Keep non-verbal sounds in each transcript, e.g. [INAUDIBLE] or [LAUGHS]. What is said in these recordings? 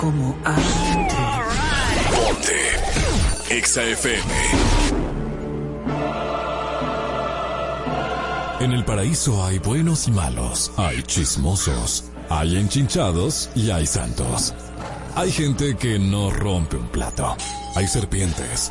como arte. Ponte. Exa. En el paraíso hay buenos y malos, hay chismosos, hay enchinchados y hay santos. Hay gente que no rompe un plato. Hay serpientes.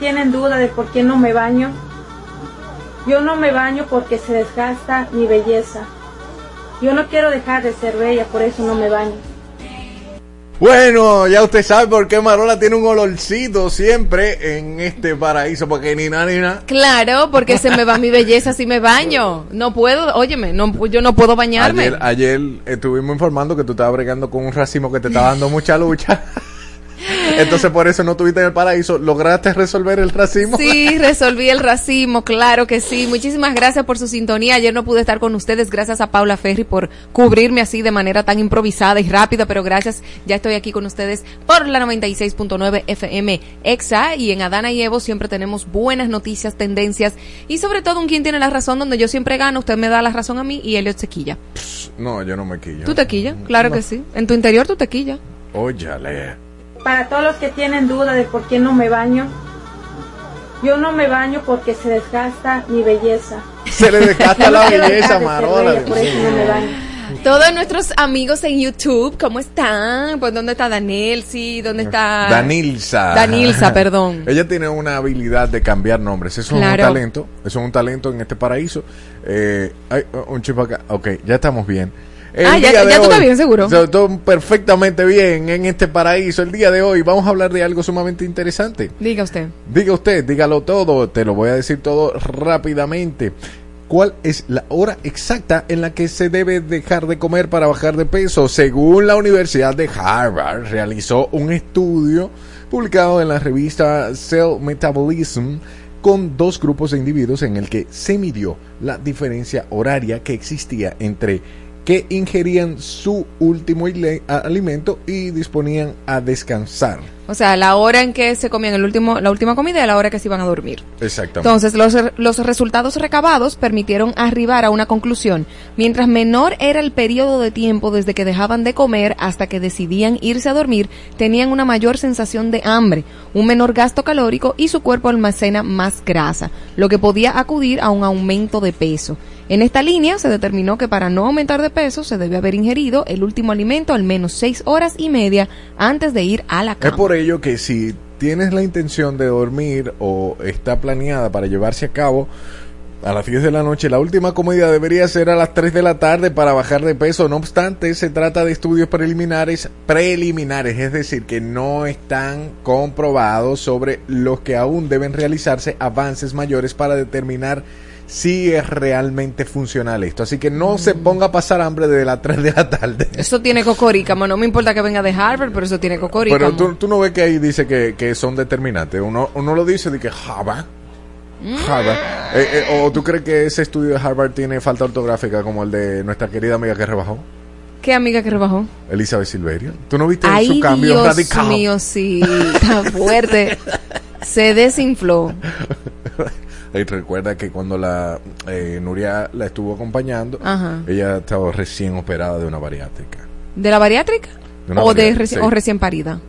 Tienen duda de por qué no me baño, yo no me baño porque se desgasta mi belleza. Yo no quiero dejar de ser bella, por eso no me baño. Bueno, ya usted sabe por qué Marola tiene un olorcito siempre en este paraíso, porque ni nada ni nada. Claro, porque se me va mi belleza si me baño. No puedo, óyeme, no, yo no puedo bañarme. Ayer, ayer estuvimos informando que tú estabas bregando con un racimo que te estaba dando mucha lucha. [LAUGHS] Entonces por eso no tuviste en el paraíso. ¿Lograste resolver el racismo? Sí, resolví el racismo, claro que sí. Muchísimas gracias por su sintonía. Ayer no pude estar con ustedes. Gracias a Paula Ferri por cubrirme así de manera tan improvisada y rápida, pero gracias. Ya estoy aquí con ustedes por la 96.9 FM EXA y en Adana y Evo siempre tenemos buenas noticias, tendencias y sobre todo un quien tiene la razón donde yo siempre gano. Usted me da la razón a mí y Elliot se quilla. No, yo no me quillo. ¿Tú te quillas? Claro que sí. En tu interior tú te quillas. Óyale. Para todos los que tienen duda de por qué no me baño, yo no me baño porque se desgasta mi belleza. Se le desgasta la [LAUGHS] belleza, dejar de ser Marola. bella, por eso no me baño. Todos nuestros amigos en YouTube, ¿cómo están? Pues ¿dónde está Daniel? Sí, ¿dónde está Danilza. Danilza, [LAUGHS] perdón. Ella tiene una habilidad de cambiar nombres. Eso es un talento. Eso es un talento en este paraíso. Eh, hay un chip acá. Ok, ya estamos bien. El Ah, ya- día de ya tú estás bien, seguro. Estoy perfectamente bien en este paraíso. El día de hoy vamos a hablar de algo sumamente interesante. Diga usted. Diga usted, dígalo todo, te lo voy a decir todo rápidamente. ¿Cuál es la hora exacta en la que se debe dejar de comer para bajar de peso? Según la Universidad de Harvard, realizó un estudio publicado en la revista Cell Metabolism con dos grupos de individuos en el que se midió la diferencia horaria que existía entre que ingerían su último alimento y disponían a descansar. O sea, la hora en que se comían el último, la última comida y la hora que se iban a dormir. Exactamente. Entonces, los, los resultados recabados permitieron arribar a una conclusión. Mientras menor era el periodo de tiempo desde que dejaban de comer hasta que decidían irse a dormir, tenían una mayor sensación de hambre, un menor gasto calórico y su cuerpo almacena más grasa, lo que podía acudir a un aumento de peso. En esta línea se determinó que para no aumentar de peso se debe haber ingerido el último alimento al menos seis horas y media antes de ir a la Es cama. por ello que si tienes la intención de dormir o está planeada para llevarse a cabo a las 10 de la noche, la última comida debería ser a las 3 de la tarde para bajar de peso. No obstante, se trata de estudios preliminares, preliminares, es decir, que no están comprobados sobre los que aún deben realizarse avances mayores para determinar si es realmente funcional esto. Así que no se ponga a pasar hambre desde las 3 de la tarde. Eso tiene cocorícamo. No me importa que venga de Harvard, pero eso tiene cocorícamo. Pero tú, tú no ves que ahí dice que, que son determinantes. Uno, uno lo dice de que Harvard. Harvard. Eh, eh, ¿O tú crees que ese estudio de Harvard tiene falta ortográfica como el de nuestra querida amiga que rebajó? ¿Qué amiga que rebajó? Elizabeth Silverio. ¿Tú no viste Ay, su cambio Dios radical? mío, sí. Está fuerte. Se desinfló. [LAUGHS] Y recuerda que cuando la eh, Nuria la estuvo acompañando, Ajá. ella estaba recién operada de una bariátrica. ¿De la bariátrica? De ¿O, de bariátrica, reci- sí. o recién parida?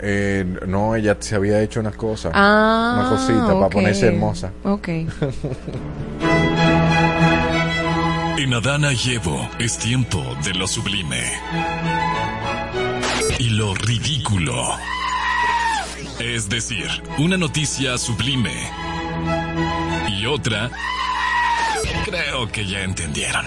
Eh, no, ella se había hecho unas cosas. Ah, una cosita para ponerse hermosa. Ok. [LAUGHS] En Adana y Evo es tiempo de lo sublime. Y lo ridículo. Es decir, una noticia sublime. Y otra... Creo que ya entendieron.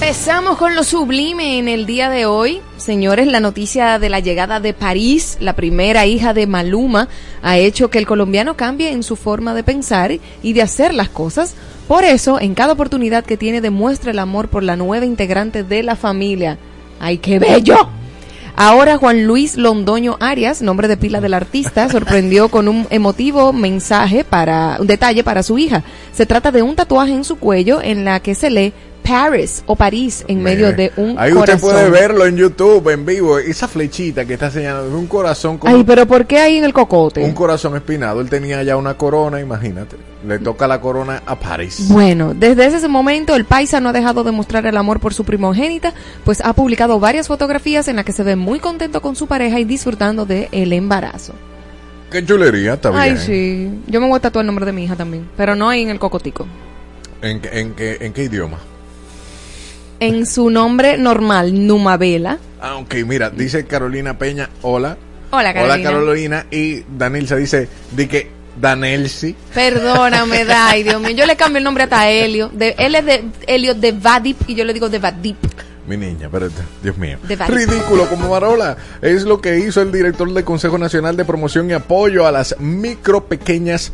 Empezamos con lo sublime en el día de hoy. Señores, la noticia de la llegada de París, la primera hija de Maluma, ha hecho que el colombiano cambie en su forma de pensar y de hacer las cosas. Por eso, en cada oportunidad que tiene, demuestra el amor por la nueva integrante de la familia. ¡Ay, qué bello! Ahora Juan Luis Londoño Arias, nombre de pila del artista, [LAUGHS] sorprendió con un emotivo mensaje para un detalle para su hija. Se trata de un tatuaje en su cuello en la que se lee Paris o París en medio de un Ahí corazón. usted puede verlo en YouTube, en vivo. Esa flechita que está señalando es un corazón como Ay, pero ¿por qué ahí en el cocote? un corazón espinado. Él tenía ya una corona, imagínate. Le toca la corona a París. Bueno, desde ese momento el paisa no ha dejado de mostrar el amor por su primogénita, pues ha publicado varias fotografías en las que se ve muy contento con su pareja y disfrutando de el embarazo. Qué chulería, está bien. Ay, sí. Yo me voy a tatuar el nombre de mi hija también, pero no ahí en el cocotico. ¿En, qué- en, qué, ¿En qué idioma? En su nombre normal, Numabela. Ah, ok, mira, dice Carolina Peña, hola. Hola, Carolina. Hola, Carolina. Y Danilza dice, di que Danelsi. Perdóname, [LAUGHS] Dai, Dios mío. Yo le cambio el nombre hasta a Helio. De, él es de Helio de Vadip y yo le digo de Vadip. Mi niña, pero Dios mío. Ridículo como Marola. Es lo que hizo el director del Consejo Nacional de Promoción y Apoyo a las micro, pequeñas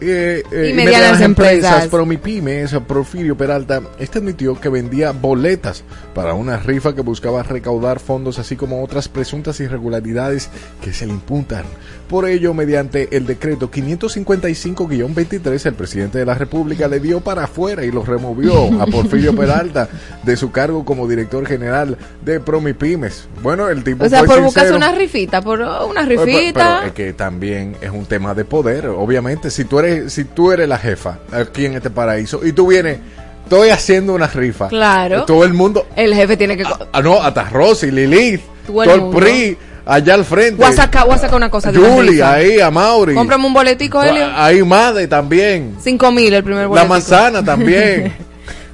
eh, eh, Y medianas empresas. Promipymes, Porfirio Peralta, este admitió que vendía boletas para una rifa que buscaba recaudar fondos, así como otras presuntas irregularidades que se le imputan. Por ello, mediante el decreto 555-23, el presidente de la República le dio para afuera y lo removió a Porfirio Peralta de su cargo como director general de Promipymes. Bueno, el tipo O sea, por buscarse una rifita, por una Pero- pero- rifita. pero es que también es un tema de poder, obviamente. Si tú eres, si tú eres la jefa aquí en este paraíso y tú vienes, estoy haciendo una rifa. Claro. Todo el mundo, El jefe tiene que. ah, no, hasta Rosy, Lilith, Todo todo el mundo. PRI, allá al frente. Voy a sacar, voy a sacar una cosa de rifa. ahí, a Mauri. Cómprame un boletico, Helio. Ahí Made también. Cinco mil el primer La boletico. manzana también. [LAUGHS]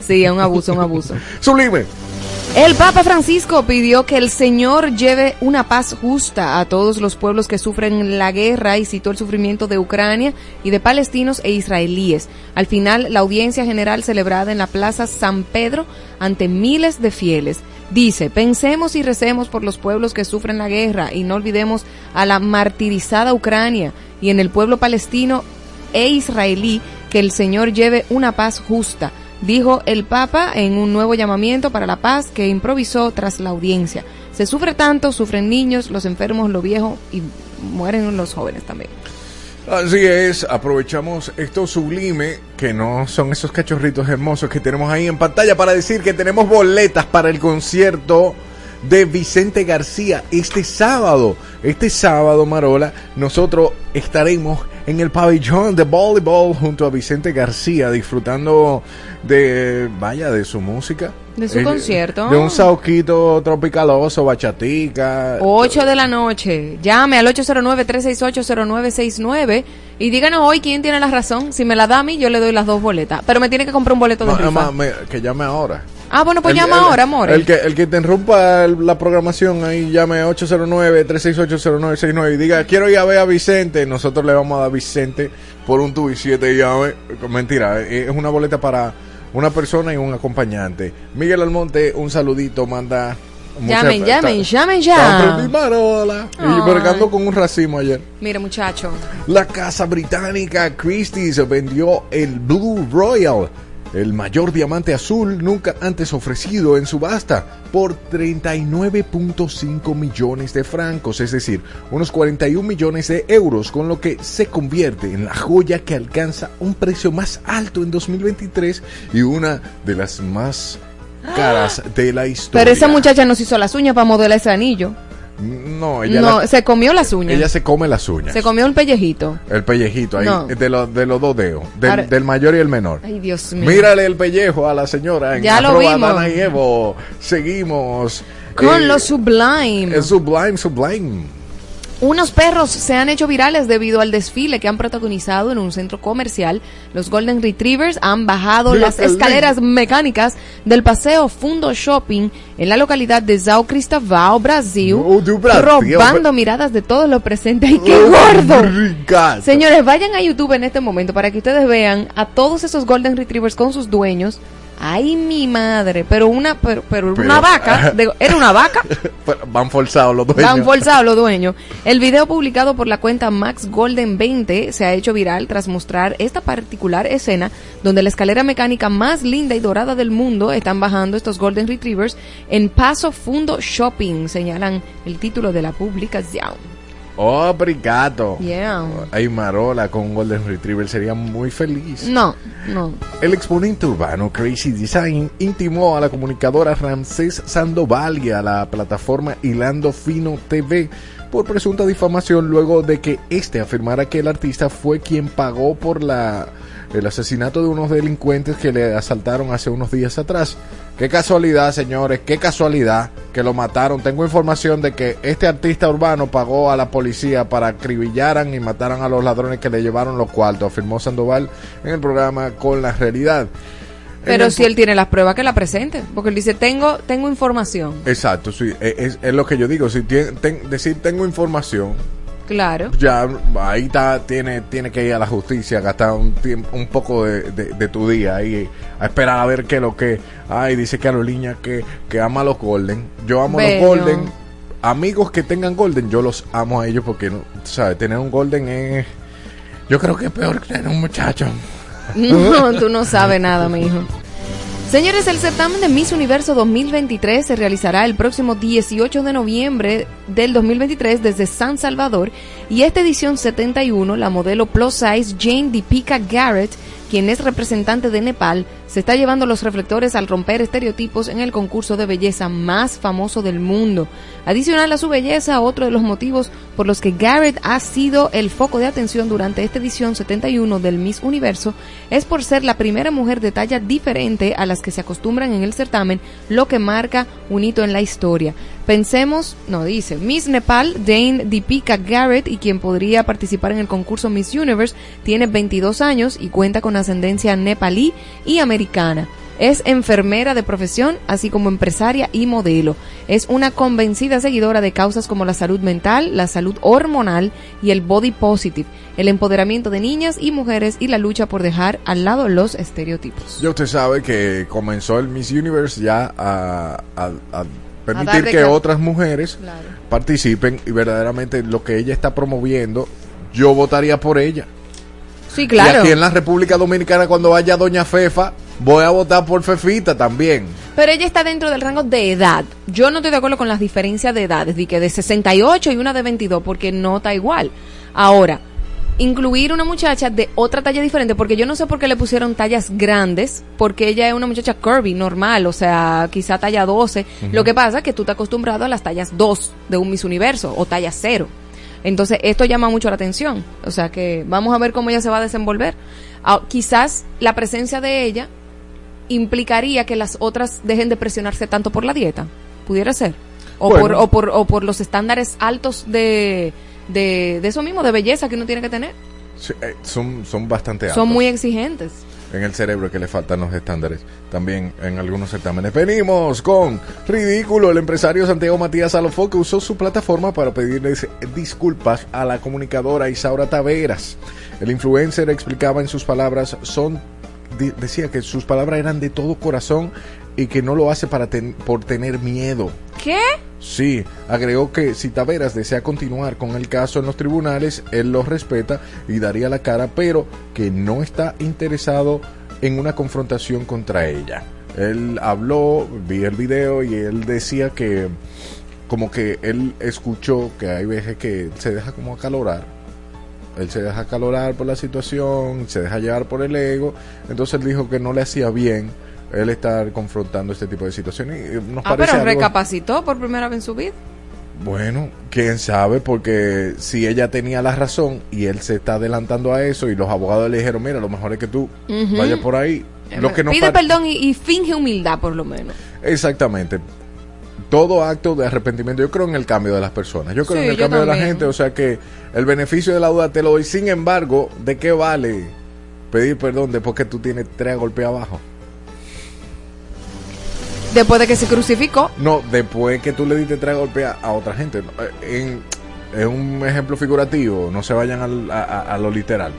Sí, es un abuso, un abuso. Sublime. El Papa Francisco pidió que el Señor lleve una paz justa a todos los pueblos que sufren la guerra y citó el sufrimiento de Ucrania y de palestinos e israelíes. Al final, la audiencia general celebrada en la Plaza San Pedro ante miles de fieles. Dice, pensemos y recemos por los pueblos que sufren la guerra y no olvidemos a la martirizada Ucrania y en el pueblo palestino e israelí que el Señor lleve una paz justa, dijo el Papa en un nuevo llamamiento para la paz que improvisó tras la audiencia. Se sufre tanto, sufren niños, los enfermos, los viejos y mueren los jóvenes también. Así es, aprovechamos esto sublime, que no son esos cachorritos hermosos que tenemos ahí en pantalla para decir que tenemos boletas para el concierto de Vicente García este sábado. Este sábado, Marola, nosotros estaremos en el pabellón de voleibol junto a Vicente García disfrutando de, vaya, de su música. De su Eh, concierto. De un sauquito tropicaloso, bachatica. 8 de la noche. Llame al 809-368-0969 y díganos hoy quién tiene la razón. Si me la da a mí, yo le doy las dos boletas. Pero me tiene que comprar un boleto de No, rifa. me- que llame ahora. Ah, bueno, pues El- llama el- ahora, amor. El que, el que te interrumpa el- la programación ahí llame 809-368-0969 y diga, quiero ir a ver a Vicente. Nosotros le vamos a dar a Vicente por un y siete llave. Mentira, eh, es una boleta para una persona y un acompañante. Miguel Almonte, un saludito, manda mucha- Llamen, llamen, llamen ya. Y bregando con un racimo ayer. Mira, muchacho. La casa británica Christie's vendió el Blue Royal, el mayor diamante azul nunca antes ofrecido en subasta, por 39.5 millones de francos, es decir, unos 41 millones de euros, con lo que se convierte en la joya que alcanza un precio más alto en 2023 y una de las más caras de la historia. Pero esa muchacha nos hizo las uñas para modelar ese anillo. No, ella, No, la- se comió las uñas. ella se come las uñas. Se comió el pellejito. El pellejito ahí, No. de, los de los dos dedos, del, mayor y el menor. Ay, Dios mío. Mírale el pellejo a la señora en Ya lo vimos. Y Evo. Seguimos. Con Eh, lo sublime. es sublime, sublime. Unos perros se han hecho virales debido al desfile que han protagonizado en un centro comercial. Los Golden Retrievers han bajado las escaleras mecánicas del paseo Fundo Shopping en la localidad de São Cristóvão, Brasil, do Brasil. robando miradas de todos los presentes. ¡Ay, qué gordo! Señores, vayan a YouTube en este momento para que ustedes vean a todos esos Golden Retrievers con sus dueños. Ay, mi madre, pero una, pero, pero Pero- una vaca, de- era una vaca. [LAUGHS] Van forzados los dueños. Van forzados los dueños. El video publicado por la cuenta Max Golden 20 se ha hecho viral tras mostrar esta particular escena donde la escalera mecánica más linda y dorada del mundo están bajando estos Golden Retrievers en Paso Fundo Shopping, señalan el título de la publicación. Oh, brigato. Yeah. Ay, Marola con un Golden Retriever sería muy feliz. No, no. El exponente urbano Crazy Design intimó a la comunicadora Ramsés Sandoval y a la plataforma Hilando Fino TV por presunta difamación luego de que este afirmara que el artista fue quien pagó por la el asesinato de unos delincuentes que le asaltaron hace unos días atrás. Qué casualidad, señores, qué casualidad que lo mataron. Tengo información de que este artista urbano pagó a la policía para acribillaran y mataran a los ladrones que le llevaron los cuartos, afirmó Sandoval en el programa Con la Realidad. Pero si él tiene las pruebas, que la presente. Porque él dice, tengo, tengo información. Exacto, sí, es, es- lo que yo digo. Si ten- decir tengo información, Claro. ya ahí está, tiene, tiene que ir a la justicia, gastar un tiempo, un poco de, de- de tu día ahí a esperar a ver qué lo que. Ay, dice Carolina que, que ama a los Golden. Yo amo a los Bello. Golden. Amigos que tengan Golden, yo los amo a ellos porque, no, ¿sabes? Tener un Golden es. Yo creo que es peor que tener un muchacho. [LAUGHS] No, [LAUGHS] tú no sabes nada, mi hijo. Señores, el certamen de Miss Universo 2023 se realizará el próximo 18 de noviembre del 2023 desde San Salvador y esta edición 71, la modelo plus size Jane Deepika Garrett, quien es representante de Nepal, se está llevando los reflectores al romper estereotipos en el concurso de belleza más famoso del mundo. Adicional a su belleza, otro de los motivos por los que Garrett ha sido el foco de atención durante esta edición 71 del Miss Universo es por ser la primera mujer de talla diferente a las que se acostumbran en el certamen, lo que marca un hito en la historia. Pensemos, no dice, Miss Nepal, Dane Deepika Garrett, y quien podría participar en el concurso Miss Universe, tiene 22 años y cuenta con ascendencia nepalí y americana. Es enfermera de profesión, así como empresaria y modelo. Es una convencida seguidora de causas como la salud mental, la salud hormonal y el body positive, el empoderamiento de niñas y mujeres y la lucha por dejar al lado los estereotipos. Ya usted sabe que comenzó el Miss Universe ya a, a- a permitir que otras mujeres Claro. participen y verdaderamente lo que ella está promoviendo, yo votaría por ella. Sí, Y claro. aquí en la República Dominicana cuando vaya Doña Fefa, voy a votar por Fefita también. Pero ella está dentro del rango de edad. Yo no estoy de acuerdo con las diferencias de edades, de que de 68 y una de 22, porque no está igual. Ahora, incluir una muchacha de otra talla diferente, porque yo no sé por qué le pusieron tallas grandes, porque ella es una muchacha curvy, normal, o sea, quizá talla 12. Lo que pasa es que tú estás acostumbrado a las tallas 2 de un Miss Universo o talla 0. Entonces, esto llama mucho la atención. O sea que vamos a ver cómo ella se va a desenvolver. Ah, quizás la presencia de ella implicaría que las otras dejen de presionarse tanto por la dieta. Pudiera ser. O, Bueno. por, o, por, o por los estándares altos de, de, de eso mismo, de belleza que uno tiene que tener. Sí, eh, son, son bastante altos. Son muy exigentes. En el cerebro que le faltan los estándares también en algunos certámenes. Venimos con Ridículo, el empresario Santiago Matías Alofó que usó su plataforma para pedirles disculpas a la comunicadora Isaura Taveras. El influencer explicaba en sus palabras, son decía que sus palabras eran de todo corazón y que no lo hace para ten- por tener miedo. ¿Qué? Sí, agregó que si Taveras desea continuar con el caso en los tribunales, él lo respeta y daría la cara, pero que no está interesado en una confrontación contra ella. Él habló, vi el video y él decía que como que él escuchó que hay veces que se deja como acalorar. Él se deja acalorar por la situación, se deja llevar por el ego. Entonces él dijo que no le hacía bien él estar confrontando este tipo de situaciones. Y nos Ah, parece pero algo- recapacitó por primera vez en su vida. Bueno, quién sabe, porque si ella tenía la razón y él se está adelantando a eso y los abogados le dijeron, mira, lo mejor es que tú vayas por ahí. Lo que nos Pide perdón y, y finge humildad, por lo menos. Exactamente. Todo acto de arrepentimiento, yo creo en el cambio de las personas, yo creo Sí, en el cambio de la gente, o sea que el beneficio de la duda te lo doy. Sin embargo, ¿de qué vale pedir perdón después que tú tienes tres golpes abajo? Después de que se crucificó, No, después que tú le diste tres golpes a, a otra gente. Eh, En, es un ejemplo figurativo, no se vayan al- a- a lo literal.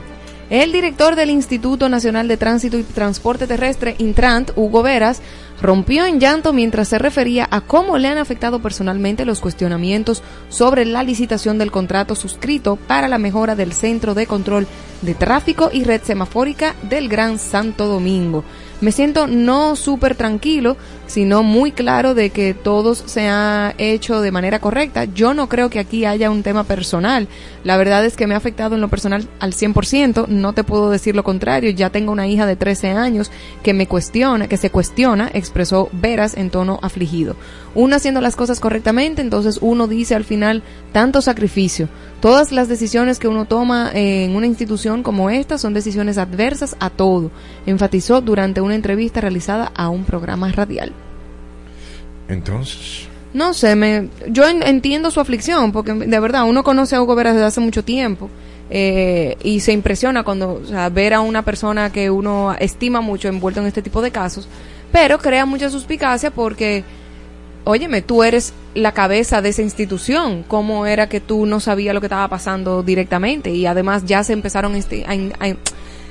El director del Instituto Nacional de Tránsito y Transporte Terrestre, Intrant, Hugo Veras, rompió en llanto mientras se refería a cómo le han afectado personalmente los cuestionamientos sobre la licitación del contrato suscrito para la mejora del Centro de Control de Tráfico y Red Semafórica del Gran Santo Domingo. Me siento no súper tranquilo, sino muy claro de que todo se ha hecho de manera correcta. Yo no creo que aquí haya un tema personal. La verdad es que me ha afectado en lo personal al 100%. No te puedo decir lo contrario. Ya tengo una hija de 13 años que me cuestiona, que se cuestiona, expresó Veras en tono afligido. Uno haciendo las cosas correctamente, entonces uno dice al final tanto sacrificio. Todas las decisiones que uno toma en una institución como esta son decisiones adversas a todo, enfatizó durante una entrevista realizada a un programa radial. Entonces, No sé, me, yo en- entiendo su aflicción, porque de verdad uno conoce a Hugo Veras desde hace mucho tiempo eh, y se impresiona cuando o sea, ver a una persona que uno estima mucho envuelto en este tipo de casos, pero crea mucha suspicacia porque, óyeme, tú eres la cabeza de esa institución, ¿cómo era que tú no sabías lo que estaba pasando directamente? Y además ya se empezaron a insti- a a in-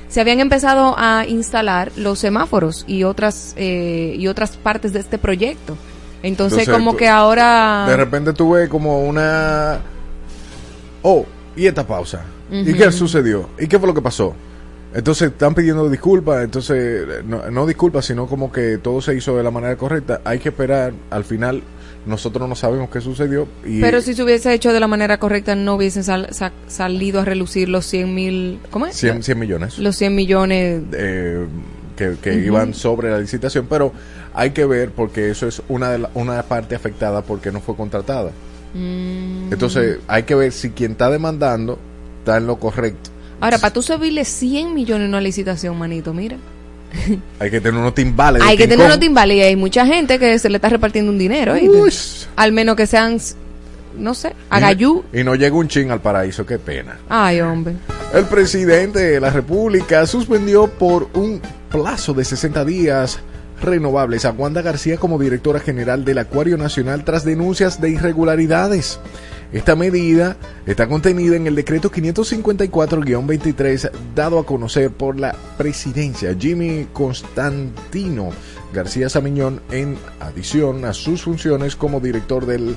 se habían empezado a instalar los semáforos y otras eh, y otras partes de este proyecto. Entonces, Entonces, como tú- que ahora de repente tú ves como una... Oh, ¿y esta pausa? ¿Y qué sucedió? ¿Y qué fue lo que pasó? Entonces están pidiendo disculpas, entonces no, no disculpas, sino como que todo se hizo de la manera correcta. Hay que esperar, al final nosotros no sabemos qué sucedió. Y Pero si se hubiese hecho de la manera correcta, no hubiesen sal- sa- salido a relucir los 100 mil. ¿Cómo es? 100, 100 millones Los 100 millones. eh, que, que iban sobre la licitación, pero hay que ver porque eso es una, de la- una parte afectada porque no fue contratada. Mm. Entonces hay que ver si quien está demandando está en lo correcto. Ahora, para tú subirle 100 millones en una licitación, manito, mira. [LAUGHS] Hay que tener unos timbales. Hay que tener unos timbales y hay mucha gente que se le está repartiendo un dinero. Al menos que sean, no sé, agayú. Y no llega un chin al paraíso, qué pena. Ay, hombre. El presidente de la República suspendió por un plazo de 60 días renovables a Wanda García como directora general del Acuario Nacional tras denuncias de irregularidades. Esta medida está contenida en el decreto 554-23 dado a conocer por la presidencia Jimmy Constantino García Samiñón en adición a sus funciones como director del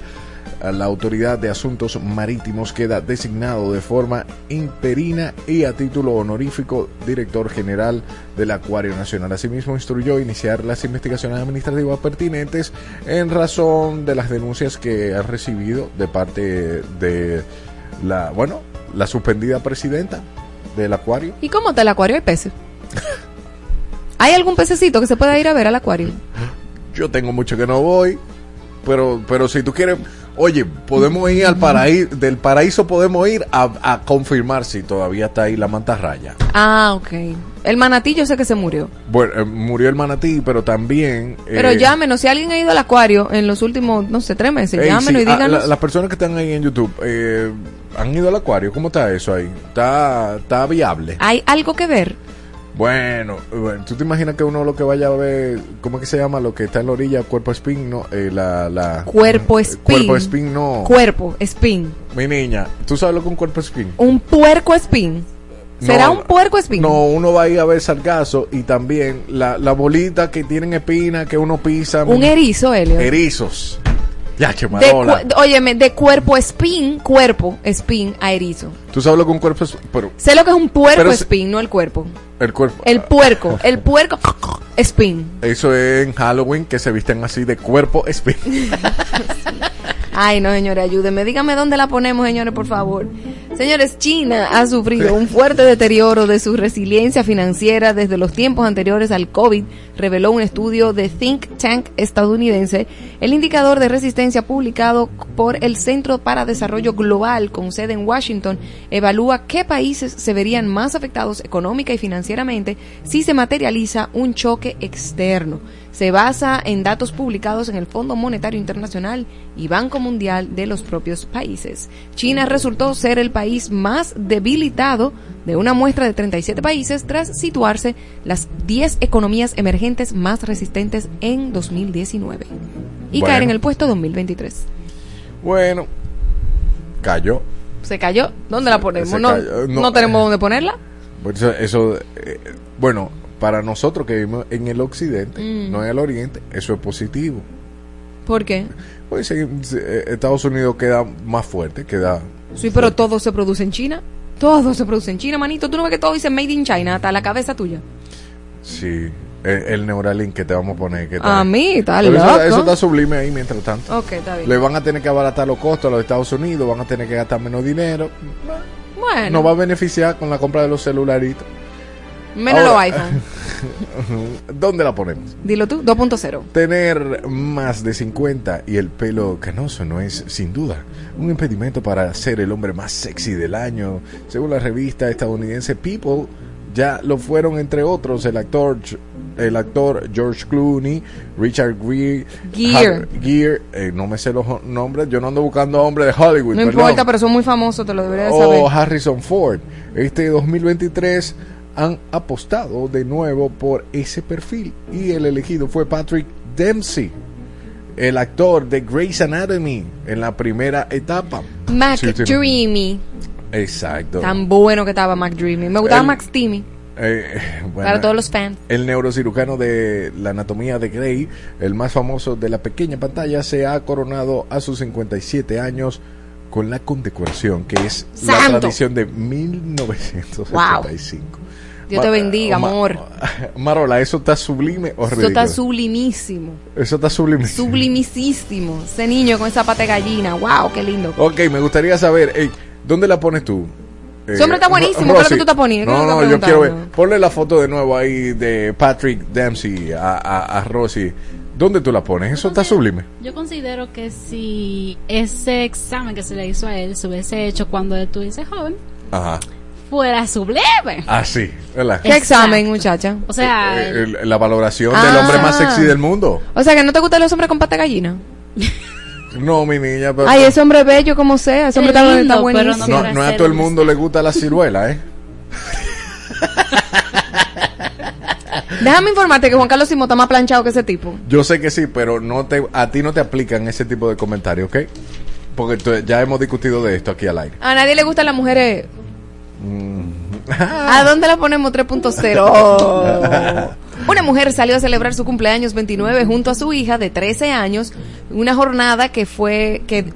a la Autoridad de Asuntos Marítimos queda designado de forma interina y a título honorífico director general del Acuario Nacional. Asimismo, instruyó iniciar las investigaciones administrativas pertinentes en razón de las denuncias que ha recibido de parte de la, bueno, la suspendida presidenta del Acuario. ¿Y cómo está el acuario? Hay peces. [LAUGHS] ¿Hay algún pececito que se pueda ir a ver al acuario? Yo tengo mucho que no voy, pero, pero si tú quieres, oye, podemos ir al paraíso, del paraíso podemos ir a, a confirmar si todavía está ahí la mantarraya. Ah, ok. El manatí yo sé que se murió. Bueno, eh, murió el manatí, pero también... Pero eh, llámenos, si alguien ha ido al acuario en los últimos, no sé, tres meses, llámenos sí, y ah, díganos. la- las personas que están ahí en YouTube, eh, ¿han ido al acuario? ¿Cómo está eso ahí? ¿Está, está viable? ¿Hay algo que ver? Bueno, bueno, tú te imaginas que uno lo que vaya a ver, ¿cómo es que se llama? Lo que está en la orilla, cuerpo spin, no, eh, la, la... Cuerpo eh, spin. Cuerpo spin, no. Cuerpo, spin. Mi niña, ¿tú sabes lo que es un cuerpo spin? Un puerco spin. ¿Será No, un puerco spin? No, uno va a ir a ver sargazo y también la, la bolita que tienen espina que uno pisa. Un erizo, Elio. Erizos. Ya, che, De Marola. óyeme, de cuerpo spin, cuerpo spin a erizo. Tú sabes lo que un cuerpo es. Pero Sé lo que es un puerco Pero spin, no el cuerpo. el cuerpo. El puerco, el puerco [LAUGHS] spin. Eso es en Halloween que se visten así de cuerpo spin. [LAUGHS] [LAUGHS] Ay, no, señores, ayúdenme. Dígame dónde la ponemos, señores, por favor. Señores, China ha sufrido un fuerte deterioro de su resiliencia financiera desde los tiempos anteriores al COVID, reveló un estudio de Think Tank estadounidense. El indicador de resistencia publicado por el Centro para Desarrollo Global, con sede en Washington, evalúa qué países se verían más afectados económica y financieramente si se materializa un choque externo se basa en datos publicados en el Fondo Monetario Internacional y Banco Mundial de los propios países. China resultó ser el país más debilitado de una muestra de 37 países tras situarse las 10 economías emergentes más resistentes en 2019 y Bueno. caer en el puesto 2023. Bueno, cayó. ¿Se cayó? ¿Dónde la ponemos? No. No. tenemos dónde ponerla. Eso, eso, eh, bueno, para nosotros que vivimos en el occidente, Mm. no en el oriente, eso es positivo. ¿Por qué? Pues eh, Estados Unidos queda más fuerte, queda... Sí, pero todo se produce en China. Todo se produce en China, manito. Tú no ves que todo dice Made in China, hasta la cabeza tuya. Sí, el, el Neuralink que te vamos a poner. Que A mí, está Pero eso, loco. eso está sublime ahí mientras tanto. Ok, está bien. Le van a tener que abaratar los costos a los Estados Unidos, van a tener que gastar menos dinero. Bueno, Nos va a beneficiar con la compra de los celularitos. Menos los iPhone. [LAUGHS] ¿Dónde la ponemos? Dilo tú, 2.0. Tener más de 50 y el pelo canoso no es, sin duda, un impedimento para ser el hombre más sexy del año. Según la revista estadounidense People, ya lo fueron entre otros el actor el actor George Clooney, Richard Gere, Gere. Har- Gere, eh, no me sé los nombres, yo no ando buscando hombres de Hollywood. No perdón. importa, pero son muy famosos, te lo debería de o saber. Harrison Ford. Este 2023 han apostado de nuevo por ese perfil y el elegido fue Patrick Dempsey, el actor de Grey's Anatomy en la primera etapa. Mac Sí. Dreamy. Exacto. Tan bueno que estaba Mac Dreamy. Me gustaba El- Max Timmy. Eh, bueno, Para todos los fans. El neurocirujano de la anatomía de Grey, el más famoso de la pequeña pantalla, se ha coronado a sus 57 años con la condecoración que es la tradición de 1975. Dios te bendiga, amor. [LAUGHS] Marola, eso está sublime o ridículo? está sublimísimo. Eso está sublime. Sublimicísimo. Ese niño con esa pata de gallina. Wow, qué lindo. Ok, me gustaría saber, ey, ¿dónde la pones tú? Eh, Ese hombre está buenísimo, ¿qué es lo que tú estás poniendo? ¿Qué es No, no, yo quiero ver. Ponle la foto de nuevo ahí de Patrick Dempsey a, a, a Rosy. ¿Dónde tú la pones? Eso está sublime. Yo considero que si ese examen que se le hizo a él se hubiese hecho cuando él estuviese joven, Ajá. Fuera sublime. Así, ¿verdad? ¿Qué Exacto. examen, muchacha? O sea, Eh, el- la valoración Ah. del hombre más sexy del mundo. O sea, que no te gustan los hombres con pata de gallina. [LAUGHS] No, mi niña, pero Ay, ese hombre bello como sea. Ese hombre lindo, está buenísimo. no, no es a todo el un mundo le gusta la ciruela, ¿eh? [LAUGHS] Déjame informarte que Juan Carlos Simón está más planchado que ese tipo. Yo sé que sí, pero no te, a ti no te aplican ese tipo de comentarios, ¿ok? Porque ya hemos discutido de esto aquí al aire. A nadie le gustan las mujeres. Mm. ¿A dónde la ponemos 3.0? Oh. Una mujer salió a celebrar su cumpleaños 29 junto a su hija de 13 años, una jornada que fue que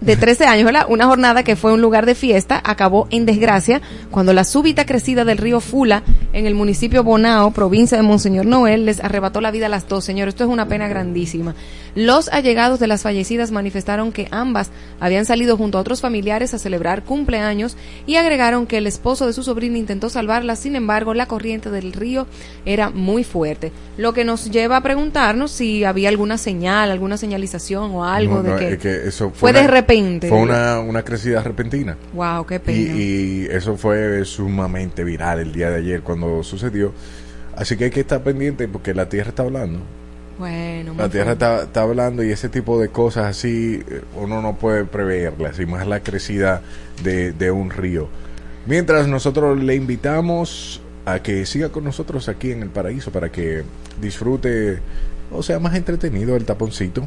de 13 años, ¿verdad? Una jornada que fue un lugar de fiesta acabó en desgracia cuando la súbita crecida del río Fula en el municipio Bonao, provincia de Monseñor Noel, les arrebató la vida a las dos. Señor, esto es una pena grandísima. Los allegados de las fallecidas manifestaron que ambas habían salido junto a otros familiares a celebrar cumpleaños y agregaron que el esposo de su sobrina intentó salvarla, sin embargo, la corriente del río era muy fuerte. Lo que nos lleva a preguntarnos si había alguna señal, alguna señalización o algo No, de que, es que eso fue de una- repente. Fue una, una crecida repentina. Wow, qué pena. Y, y eso fue sumamente viral el día de ayer cuando sucedió. Así que hay que estar pendiente porque la Tierra está hablando. Bueno, La Tierra está hablando y ese tipo de cosas así eh, uno no puede preverlas, y más la crecida de, de un río. Mientras nosotros le invitamos a que siga con nosotros aquí en el paraíso para que disfrute o sea más entretenido el taponcito.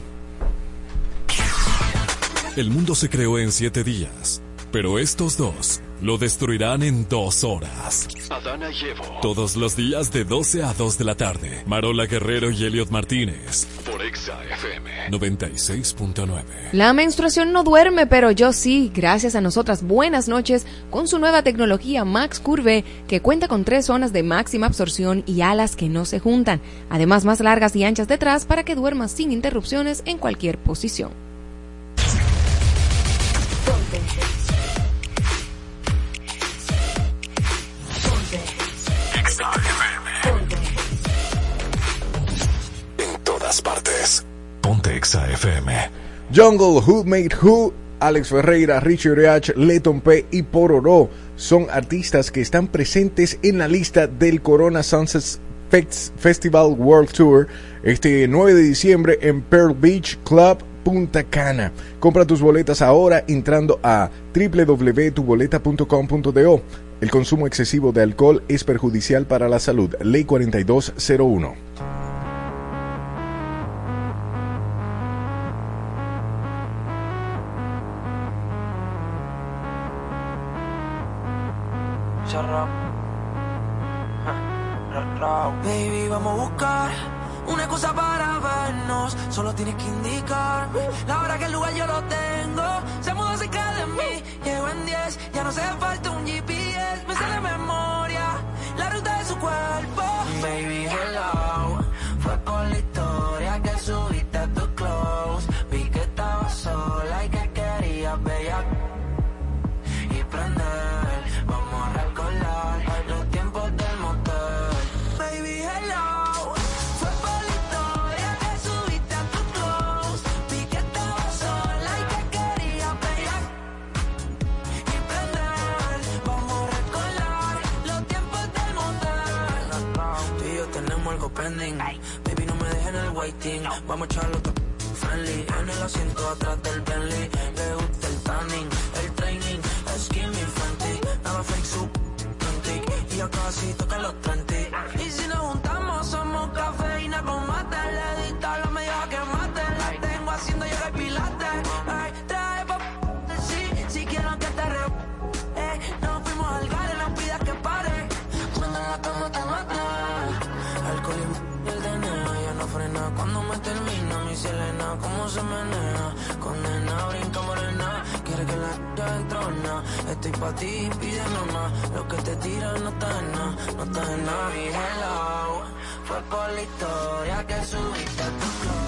El mundo se creó en siete días, pero estos dos lo destruirán en dos horas. Adana y Evo. Todos los días de 12 a 2 de la tarde. Marola Guerrero y Elliot Martínez. Por Exa FM 96.9. La menstruación no duerme, pero yo sí, gracias a nosotras. Buenas noches con su nueva tecnología Max Curve, que cuenta con tres zonas de máxima absorción y alas que no se juntan, además más largas y anchas detrás para que duermas sin interrupciones en cualquier posición. Partes. Ponte Exa FM. Jungle, Who Made Who, Alex Ferreira, Richie Oriach, Leton P y Pororo son artistas que están presentes en la lista del Corona Sunsets Fex- Festival World Tour este 9 de diciembre en Pearl Beach Club Punta Cana. Compra tus boletas ahora entrando a www.tuboleta.com.do. El consumo excesivo de alcohol es perjudicial para la salud. Ley 4201. Una cosa para vernos. Solo tienes que indicarme la hora que el lugar yo lo tengo. Se mudó cerca de mí, llego en 10. Ya no hace falta un GPS, me sé de memoria la ruta de su cuerpo. Baby, hello. Fue por Baby, no me dejes en el waiting. Vamos a echarlo todo friendly. En el asiento atrás del Bentley. Le gusta el tanning, el training. Skinny Fenty. Nada fake, su y ya casi toca los 30. Cómo se menea. Condena, brinca morena. Quiere que la entrona. Estoy pa' ti, pide mamá. Lo que te tiran no está en nada, no está en nada. Hello, fue por la historia que subiste a tu close.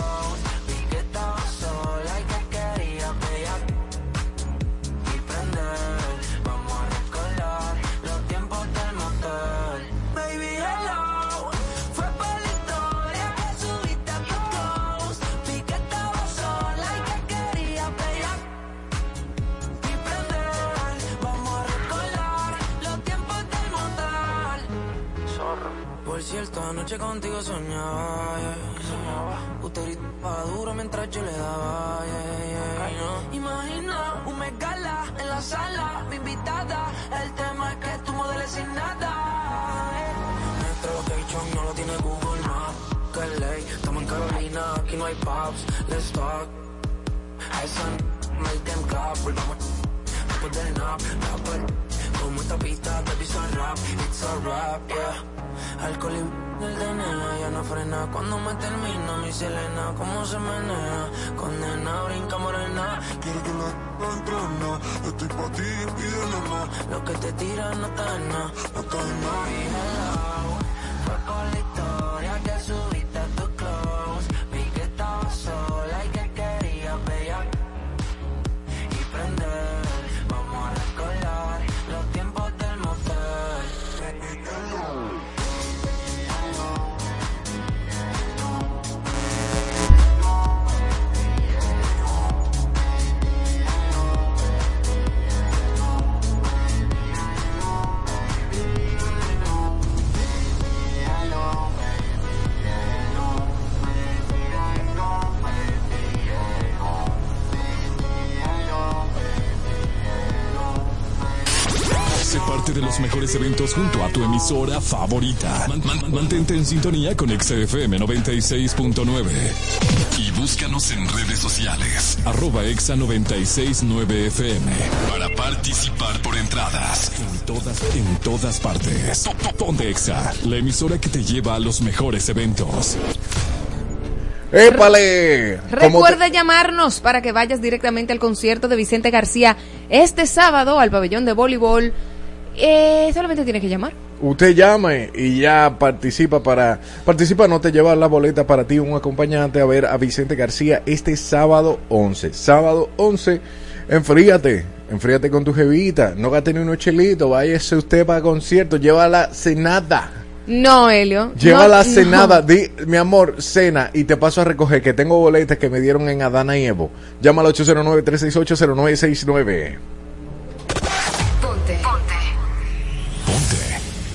Cierto, anoche contigo soñaba, yeah. soñaba. Usted gritaba duro mientras yo le daba, yeah, yeah. No. Imagina un megala en la sala, mi invitada. El tema es que tú modeles sin nada. eh. Nuestro location no lo tiene Google Maps. Que ley, estamos en Carolina, aquí no hay pubs. Let's talk. Esa make them clap, volvamos después del nap, rapper. Como esta pista te pisa rap, it's a rap, yeah. Alcohol y el DNA ya no frena. Cuando me termino mi Selena, cómo se menea, condena, brinca morena, quiero que la entrona, estoy pa' ti, pídele más, lo que te tira no está en nada, no está en nada. Parte de los mejores eventos junto a tu emisora favorita. Man- man- mantente en sintonía con XFM 96.9. Y búscanos en redes sociales. Arroba Exa 969 FM. Para participar por entradas. En todas, en todas partes. Po- po- Ponte Exa, la emisora que te lleva a los mejores eventos. ¡Épale! ¿Cómo Recuerda llamarnos para que vayas directamente al concierto de Vicente García este sábado al pabellón de voleibol. Eh, solamente tiene que llamar. Usted llame y ya participa para... Participa, no te lleva la boleta para ti, un acompañante a ver a Vicente García este sábado 11. Sábado 11, enfríate, enfríate con tu jevita, no gaste ni unos chelitos, váyase usted para concierto, Lleva llévala cenada. No, Helio. Llévala no, cenada, no. Di, mi amor, cena y te paso a recoger que tengo boletas que me dieron en Adana y Evo. Llama al 809 368 0969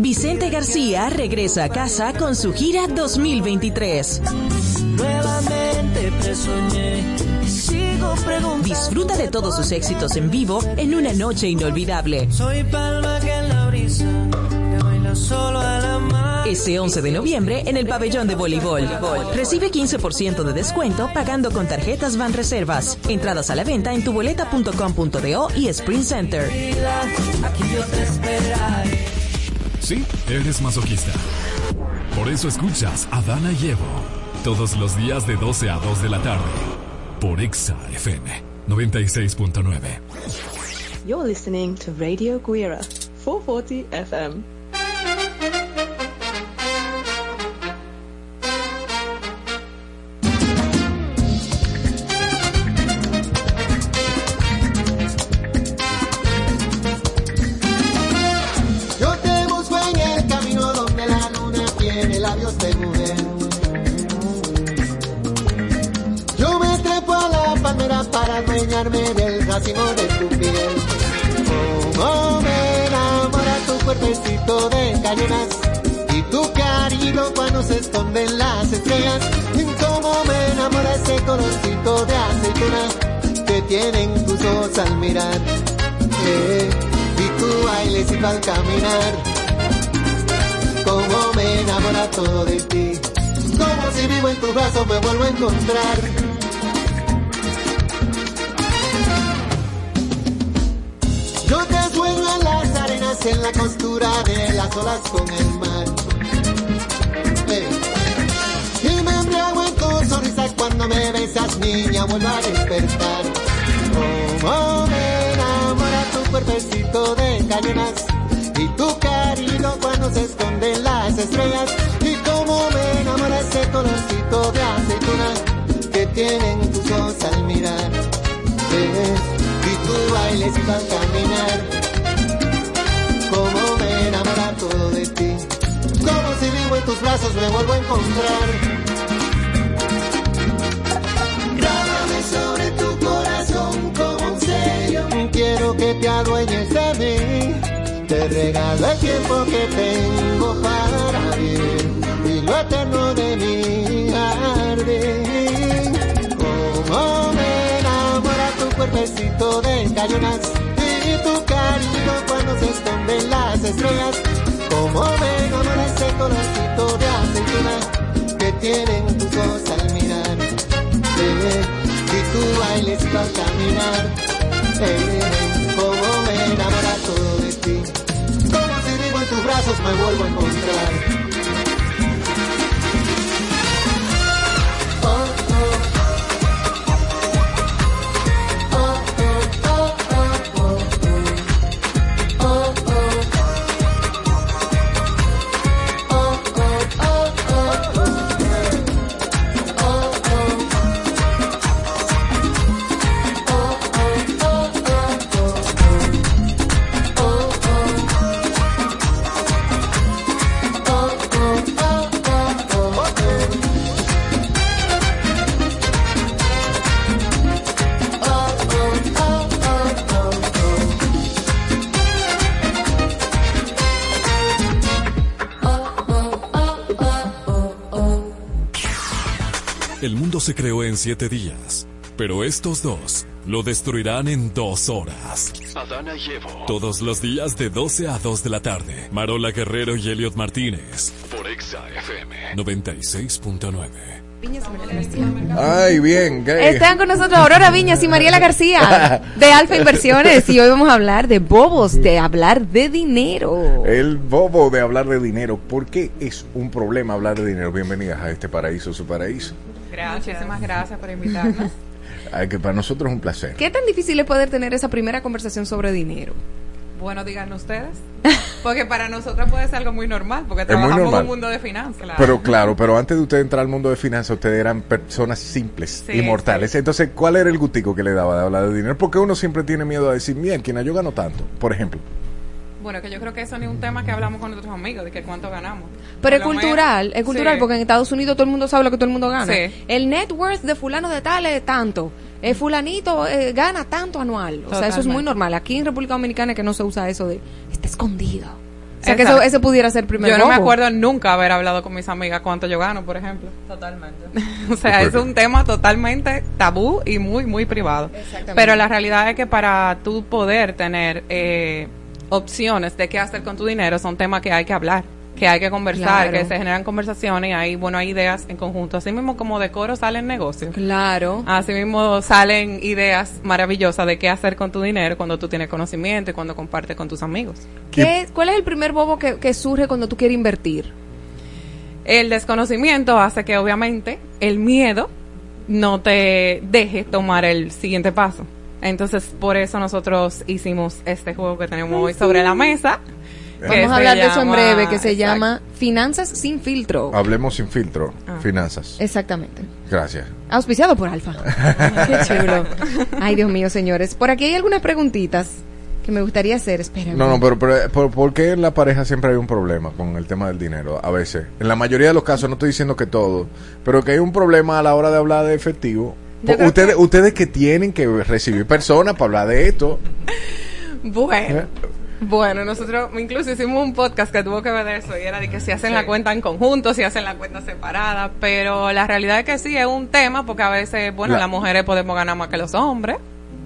Vicente García regresa a casa con su gira 2023. Nuevamente sigo preguntando. Disfruta de todos sus éxitos en vivo en una noche inolvidable. Soy palma que en la brisa solo a la mar. Ese 11 de noviembre en el pabellón de voleibol. Recibe 15% de descuento pagando con tarjetas Van Reservas. Entradas a la venta en tuboleta.com.do y Sprint Center. Aquí yo te esperaré. Sí, eres masoquista. Por eso escuchas a Dana y Evo todos los días de 12 a 2 de la tarde por Exa FM 96.9. You're listening to Radio Guira 440 FM. Que tienen tus ojos al mirar. Eh, y tu tu al caminar. Como me enamora todo de ti. Como si vivo en tus brazos me vuelvo a encontrar. Yo te sueño en las arenas, en la costura de las olas con el mar. Niña, vuelvo a despertar. Como me enamora tu cuerpecito de cañonas y tu cariño cuando se esconden las estrellas. Y como me enamora ese colorcito de aceituna que tienen tus ojos al mirar. Y tu bailes y al caminar. Como me enamora todo de ti. Como si vivo en tus brazos me vuelvo a encontrar. Quiero que te adueñes de mí. Te regalo el tiempo que tengo para vivir y lo eterno de mi jardín. Como me enamora tu cuerpecito de cayonas y tu cariño cuando se esconden las estrellas. Como me enamora ese colorcito de aceituna que tienen tus ojos al mirar. Eh, y tu bailes al caminar. Eh, tus brazos me vuelvo a encontrar. Mundo se creó en siete días, pero estos dos lo destruirán en dos horas. Adana y Evo. Todos los días de 12 a 2 de la tarde. Marola Guerrero y Elliot Martínez. Por Exa FM. 96.9. Ay, bien, gay. Están con nosotros Aurora Viñas y Mariela García de Alfa Inversiones y hoy vamos a hablar de bobos, de hablar de dinero. El bobo de hablar de dinero. ¿Por qué es un problema hablar de dinero? Bienvenidas a este paraíso, su paraíso. Gracias. Muchísimas gracias por invitarnos. [LAUGHS] Ay, que para nosotros es un placer. ¿Qué tan difícil es poder tener esa primera conversación sobre dinero? Bueno, díganlo ustedes. [LAUGHS] Porque para nosotros puede ser algo muy normal, porque Es trabajamos en un mundo de finanzas. Pero claro, pero antes de usted entrar al mundo de finanzas, ustedes eran personas simples, Sí, inmortales. Entonces, ¿cuál era el gustico que le daba de hablar de dinero? Porque uno siempre tiene miedo a decir, quien yo gano tanto, por ejemplo. Bueno, que yo creo que eso ni es un tema que hablamos con nuestros amigos, de que cuánto ganamos. Pero es cultural, menos- es cultural, Sí. porque en Estados Unidos todo el mundo sabe lo que todo el mundo gana. Sí. El net worth de fulano de tal es tanto. El fulanito eh, gana tanto anual. O sea, eso es muy normal. Aquí en República Dominicana es que no se usa eso de está escondido. O sea, que eso, ese pudiera ser primer Yo no me acuerdo nunca haber hablado con mis amigas cuánto yo gano, por ejemplo. Totalmente. [LAUGHS] O sea, es un tema totalmente tabú y muy, muy privado. Exactamente. Pero la realidad es que para tú poder tener eh, opciones de qué hacer con tu dinero son temas que hay que hablar, que hay que conversar, Claro. que se generan conversaciones y hay, bueno, hay ideas en conjunto. Así mismo como de coro salen negocios. Claro. Así mismo salen ideas maravillosas de qué hacer con tu dinero cuando tú tienes conocimiento y cuando compartes con tus amigos. ¿Qué- ¿Cuál es el primer bobo que, que surge cuando tú quieres invertir? El desconocimiento hace que obviamente el miedo no te deje tomar el siguiente paso. Entonces, por eso nosotros hicimos este juego que tenemos hoy sobre la mesa. Vamos a hablar de eso en breve, que se Exacto. llama Finanzas sin filtro. Hablemos sin filtro, Ah. finanzas. Exactamente. Gracias. Auspiciado por Alfa. [LAUGHS] Qué chulo. Ay, Dios mío, señores. Por aquí hay algunas preguntitas que me gustaría hacer. Espérenme. No, no, pero, pero ¿por, por qué en la pareja siempre hay un problema con el tema del dinero? A veces. En la mayoría de los casos, no estoy diciendo que todo, pero que hay un problema a la hora de hablar de efectivo. Yo creo Ustedes, ustedes que tienen que recibir personas para hablar de esto. Bueno. ¿eh? Bueno, nosotros incluso hicimos un podcast que tuvo que ver de eso y era de que si hacen la cuenta en conjunto, si hacen la cuenta separada, pero la realidad es que sí es un tema porque a veces, bueno, La- las mujeres podemos ganar más que los hombres.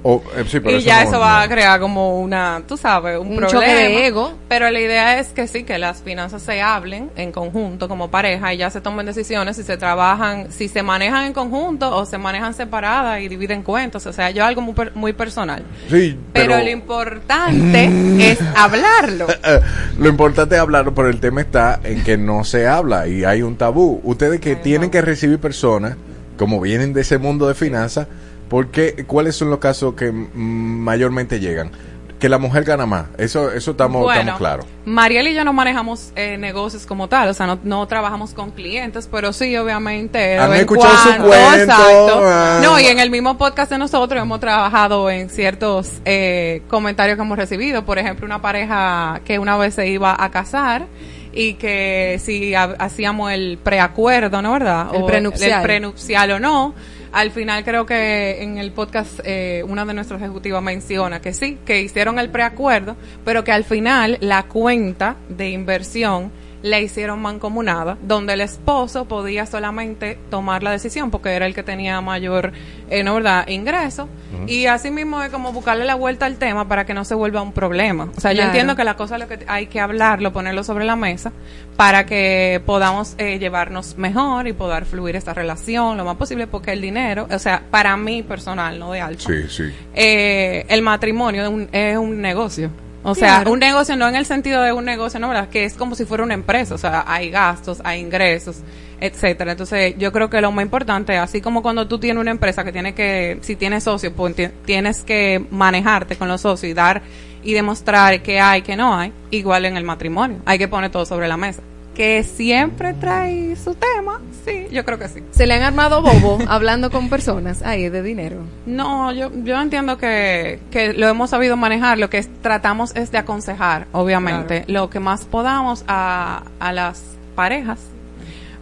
Eh, sí, pero y ya no- eso va a crear como una, tú sabes, un, Un problema. choque de ego. Pero la idea es que sí, que las finanzas se hablen en conjunto como pareja y ya se tomen decisiones si se trabajan, si se manejan en conjunto o se manejan separadas y dividen cuentos. O sea, yo algo muy, muy personal. Sí, Pero, pero, lo importante [LAUGHS] es hablarlo. eh, lo importante es hablarlo, pero el tema está en que no se habla y hay un tabú. Ustedes que tienen que recibir personas, como vienen de ese mundo de finanzas, porque ¿cuáles son los casos que mayormente llegan? Que la mujer gana más. Eso, eso estamos, Bueno, estamos claros. Mariel y yo no manejamos eh, negocios como tal, o sea, no, no trabajamos con clientes, pero sí, obviamente. Han escuchado su cuando, cuento, exacto. ah. No, y en el mismo podcast de nosotros hemos trabajado en ciertos eh, comentarios que hemos recibido. Por ejemplo, una pareja que una vez se iba a casar y que si ha- hacíamos el preacuerdo, ¿no verdad? El O prenupcial. El prenupcial o no. Al final creo que en el podcast eh, una de nuestras ejecutivas menciona que sí, que hicieron el preacuerdo, pero que al final la cuenta de inversión la hicieron mancomunada, donde el esposo podía solamente tomar la decisión porque era el que tenía mayor, eh, ¿no verdad?, ingreso. Y así mismo es como buscarle la vuelta al tema para que no se vuelva un problema. O sea, yo entiendo que la cosa lo que hay que hablarlo, ponerlo sobre la mesa para que podamos eh, llevarnos mejor y poder fluir esta relación lo más posible porque el dinero, o sea, para mí personal, no de alfa, Sí, sí. eh, el matrimonio es un, es un negocio. O sea, Claro. un negocio no en el sentido de un negocio, no, ¿verdad? Que es como si fuera una empresa. O sea, hay gastos, hay ingresos, etcétera. Entonces, yo creo que lo más importante, así como cuando tú tienes una empresa que tiene que, si tienes socios, pues ti- tienes que manejarte con los socios y dar y demostrar qué hay, qué no hay, igual en el matrimonio. Hay que poner todo sobre la mesa. Que siempre trae su tema, sí, yo creo que sí. Se le han armado bobo [LAUGHS] hablando con personas ahí de dinero. No, yo, yo entiendo que, que lo hemos sabido manejar. Lo que es- tratamos es de aconsejar, obviamente, lo que más podamos a, a las parejas.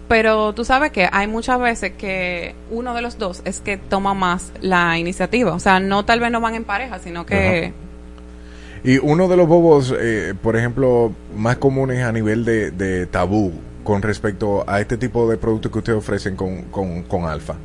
Pero tú sabes que hay muchas veces que uno de los dos es que toma más la iniciativa. O sea, no tal vez no van en pareja, sino que... Y uno de los bobos, eh, por ejemplo, más comunes a nivel de, de tabú con respecto a este tipo de productos que ustedes ofrecen con, con, con Alfa?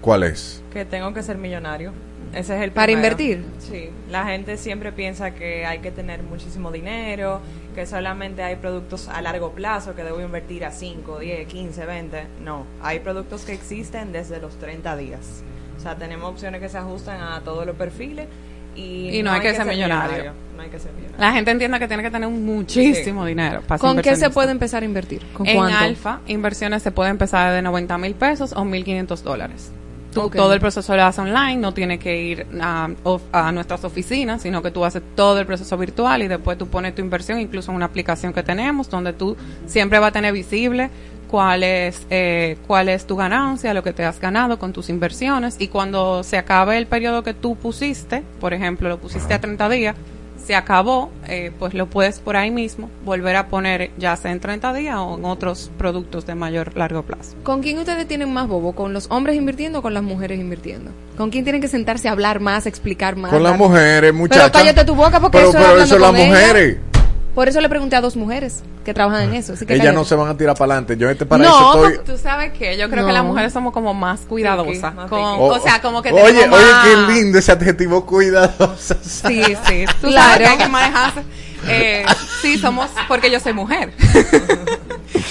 ¿Cuál es? Que tengo que ser millonario. Ese es el ¿Para primero. invertir? Sí. La gente siempre piensa que hay que tener muchísimo dinero, que solamente hay productos a largo plazo que debo invertir a 5, 10, 15, 20. No, hay productos que existen desde los 30 días. O sea, tenemos opciones que se ajustan a todos los perfiles y, Y no hay que ser millonario. No hay que ser millonario. La gente entiende que tiene que tener muchísimo dinero. para ¿Con qué se puede empezar a invertir? ¿Con en cuánto? Alfa, inversiones se puede empezar de 90 mil pesos o 1.500 dólares. Tú todo el proceso lo haces online, no tienes que ir a, a nuestras oficinas, sino que tú haces todo el proceso virtual y después tú pones tu inversión, incluso en una aplicación que tenemos, donde tú siempre vas a tener visible cuál es, eh, cuál es tu ganancia, lo que te has ganado con tus inversiones y cuando se acabe el periodo que tú pusiste, por ejemplo, lo pusiste a 30 días, se acabó, eh, pues lo puedes por ahí mismo volver a poner ya sea en 30 días o en otros productos de mayor largo plazo. ¿Con quién ustedes tienen más bobo? ¿Con los hombres invirtiendo o con las mujeres invirtiendo? ¿Con quién tienen que sentarse a hablar más, explicar más? Con las mujeres, muchachas. Pero cállate tu boca porque Pero, eso pero es hablando eso las ella. Por eso le pregunté a dos mujeres que trabajan en eso. Así que Ellas no se van a tirar para adelante. Yo este para no, eso estoy... tú sabes que yo creo No. que las mujeres somos como más cuidadosas. con- o sea, como que Oye, tenemos oye, más- qué lindo ese adjetivo cuidadosa. [LAUGHS] Sí, sí. Tú Claro. sabes que hay que manejarse. Eh, [LAUGHS] sí, somos, porque yo soy mujer. [LAUGHS]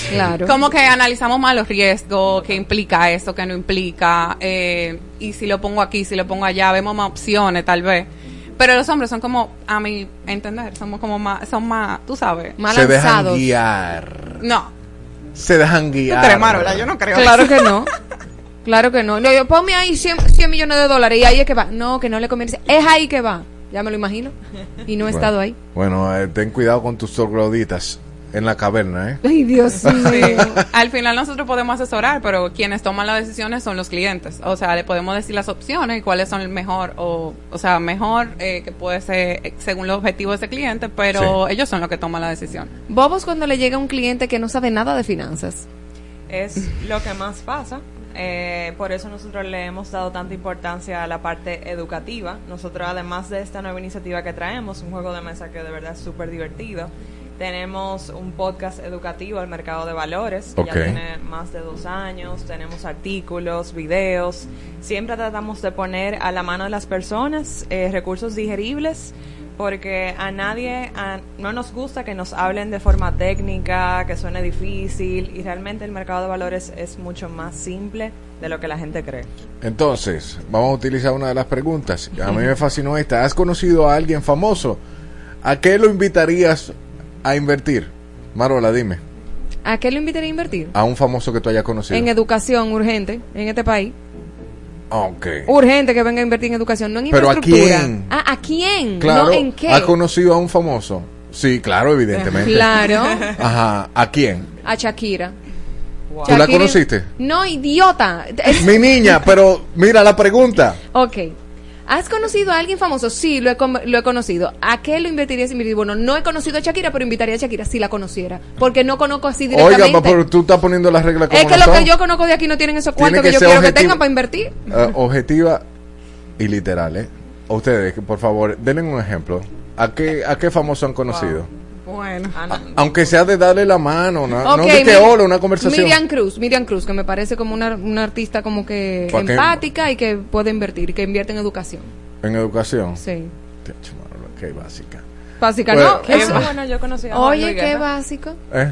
Claro. Como que analizamos más los riesgos, qué implica esto, qué no implica, eh, y si lo pongo aquí, si lo pongo allá, vemos más opciones tal vez. Pero los hombres son como, a mi entender, somos como más, son más, tú sabes. Más Se dejan guiar. No, Se dejan tú guiar. crees, Marola, yo no creo. Claro eso. que no. [LAUGHS] Claro que no. no yo, ponme ahí 100, 100 millones de dólares y ahí es que va. No, que no le conviene. Es ahí que va. Ya me lo imagino. Y no he Bueno. estado ahí. Bueno, eh, ten cuidado con tus trogloditas en la caverna, ¿eh? Ay, Dios Sí. mío. Al final nosotros podemos asesorar, pero quienes toman las decisiones son los clientes. O sea, le podemos decir las opciones y cuáles son el mejor, o, o sea, mejor eh, que puede ser eh, según los objetivos de ese cliente, pero ellos son los que toman la decisión. Bobos cuando le llega un cliente que no sabe nada de finanzas. es lo que más pasa. Eh, por eso nosotros le hemos dado tanta importancia a la parte educativa. Nosotros, además de esta nueva iniciativa que traemos, un juego de mesa que de verdad es súper divertido, tenemos un podcast educativo al mercado de valores, que ya tiene más de dos años. Tenemos artículos, videos. Siempre tratamos de poner a la mano de las personas eh, recursos digeribles porque a nadie a- no nos gusta que nos hablen de forma técnica, que suene difícil y realmente el mercado de valores es mucho más simple de lo que la gente cree. Entonces, vamos a utilizar una de las preguntas. A mí [LAUGHS] me fascinó esta. ¿Has conocido a alguien famoso? ¿A qué lo invitarías a invertir? Marola, dime. ¿A qué lo invitaría a invertir? A un famoso que tú hayas conocido. En educación urgente en este país. Ok. Urgente que venga a invertir en educación, no en ¿Pero a infraestructura. quién? Ah, ¿a quién? Claro. No, ¿en qué? ¿Has conocido a un famoso? Sí, claro, evidentemente. Claro. [LAUGHS] Ajá. ¿A quién? A Shakira. ¿Tú la conociste? No, idiota. Es- Mi niña, pero mira la pregunta. Ok. ¿Has conocido a alguien famoso? Sí, lo he, lo he conocido. ¿A qué lo invitarías a invertir? Bueno, no he conocido a Shakira, pero invitaría a Shakira si la conociera. Porque no conozco así directamente. Oiga, pero tú estás poniendo las reglas como es que no lo que yo conozco de aquí no tienen esos Tiene cuartos que que, yo quiero que objetivo. tengan para invertir. Eh, objetiva y literal, ¿eh? Ustedes, que por favor, denle un ejemplo. ¿A qué, a qué famoso han conocido? Bueno. Aunque sea de darle la mano, no, no Ok, de que hola, una conversación. Miriam Cruz, Miriam Cruz, que me parece como una, una artista como que empática y que puede invertir, y que invierte en educación. En educación. Sí. Qué básica. Básica, Bueno, no. Qué eso- buena, yo conocí a Oye, qué básico. ¿Eh?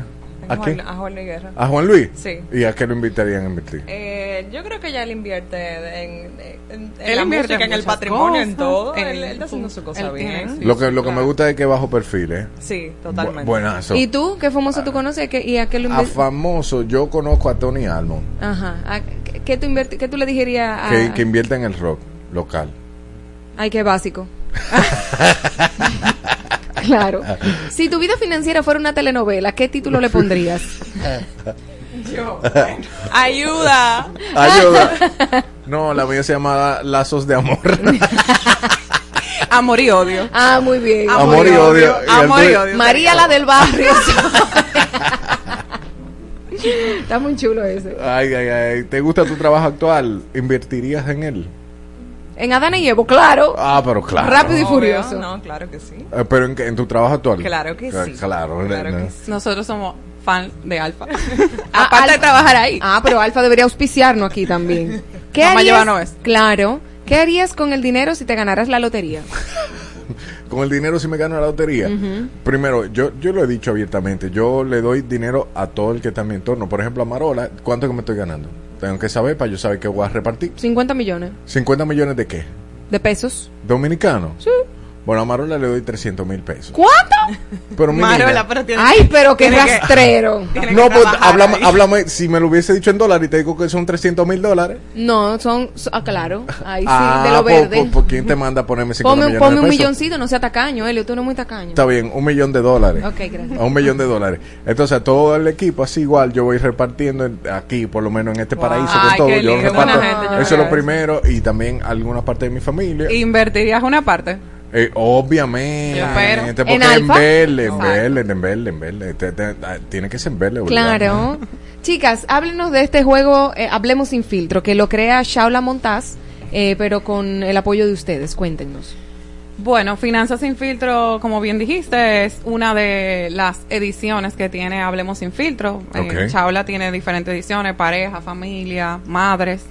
¿A Juan- quién? a Juan Luis Guerra. ¿A Juan Luis? Sí. ¿Y a qué lo invitarían a invertir? Eh, yo creo que ya él invierte en, en, en Él la invierte música, en en el patrimonio, en todo. en- Él, él está haciendo su cosa tiene- bien. sí. lo que, lo que me gusta es que bajo perfil, ¿eh? Sí, totalmente. Bu- buenazo. ¿Y tú? ¿Qué famoso tú conoces ¿Qué- y a qué lo A famoso, yo conozco a Tony Almond, Ajá. ¿A qué- ¿Qué tú, qué tú le dijerías a...? que, que invierte en el rock local. Ay, qué básico. [LAUGHS] [LAUGHS] claro. Si tu vida financiera fuera una telenovela, ¿qué título le pondrías? [LAUGHS] [LAUGHS] Ayuda. Ayuda. No, la mía se llama Lazos de Amor. Amor y odio. Ah, muy bien. Amor y odio. Y el Amor y odio. María la del barrio. Está muy chulo ese. Ay, ay, ay. ¿Te gusta tu trabajo actual? ¿Invertirías en él? En Adán y Evo, claro. Ah, pero claro. Rápido y Obvio, furioso. No, claro que sí. Eh, pero en, en tu trabajo actual. Claro que sí. Claro, Claro no. que sí. Nosotros somos fan de Alfa. [LAUGHS] Aparte de trabajar ahí. Ah, pero Alfa debería auspiciarnos aquí también. [LAUGHS] ¿Qué a harías? llevarnos eso. Claro. ¿Qué harías con el dinero si te ganaras la lotería? [LAUGHS] Con el dinero si me gano la lotería. Ujú. Primero, yo, yo lo he dicho abiertamente, yo le doy dinero a todo el que está en mi entorno. Por ejemplo, a Marola, ¿cuánto que me estoy ganando? Tengo que saber para yo saber que voy a repartir. 50 millones ¿50 millones de qué? de pesos. ¿Dominicanos? Sí. Bueno, a Marola le doy 300 mil pesos. ¿Cuánto? Pero mi Marola, pero tiene- Ay, pero qué rastrero. [LAUGHS] que No, pues háblame, ahí. háblame, si me lo hubiese dicho en dólares y te digo que son 300 mil dólares. No, son, so- ah, claro, ahí sí, ah, de lo verde. pues, ¿quién te manda a ponerme 50 Ponme, millones ponme de un pesos? milloncito, no sea tacaño, Elio, tú no eres muy tacaño. Está bien, un millón de dólares. Ok, gracias. A un millón de dólares. Entonces, a todo el equipo, así igual, yo voy repartiendo en- aquí, por lo menos en este paraíso, Ay, con todo. Yo lindo, reparto. buena gente, yo Eso es lo primero. Y también alguna parte de mi familia. ¿Invertirías una parte? Eh, obviamente. Espero. Porque ¿En en verde, en verde, en verde, en verde. Te- te- Tiene que ser en verde. Claro. [LAUGHS] Chicas, háblenos de este juego, eh, Hablemos sin filtro, que lo crea Shaula Montaz, eh, pero con el apoyo de ustedes. Cuéntenos. Bueno, Finanzas sin filtro, como bien dijiste, es una de las ediciones que tiene Hablemos sin filtro. Eh, Ok. Chaula tiene diferentes ediciones, pareja, familia, madres.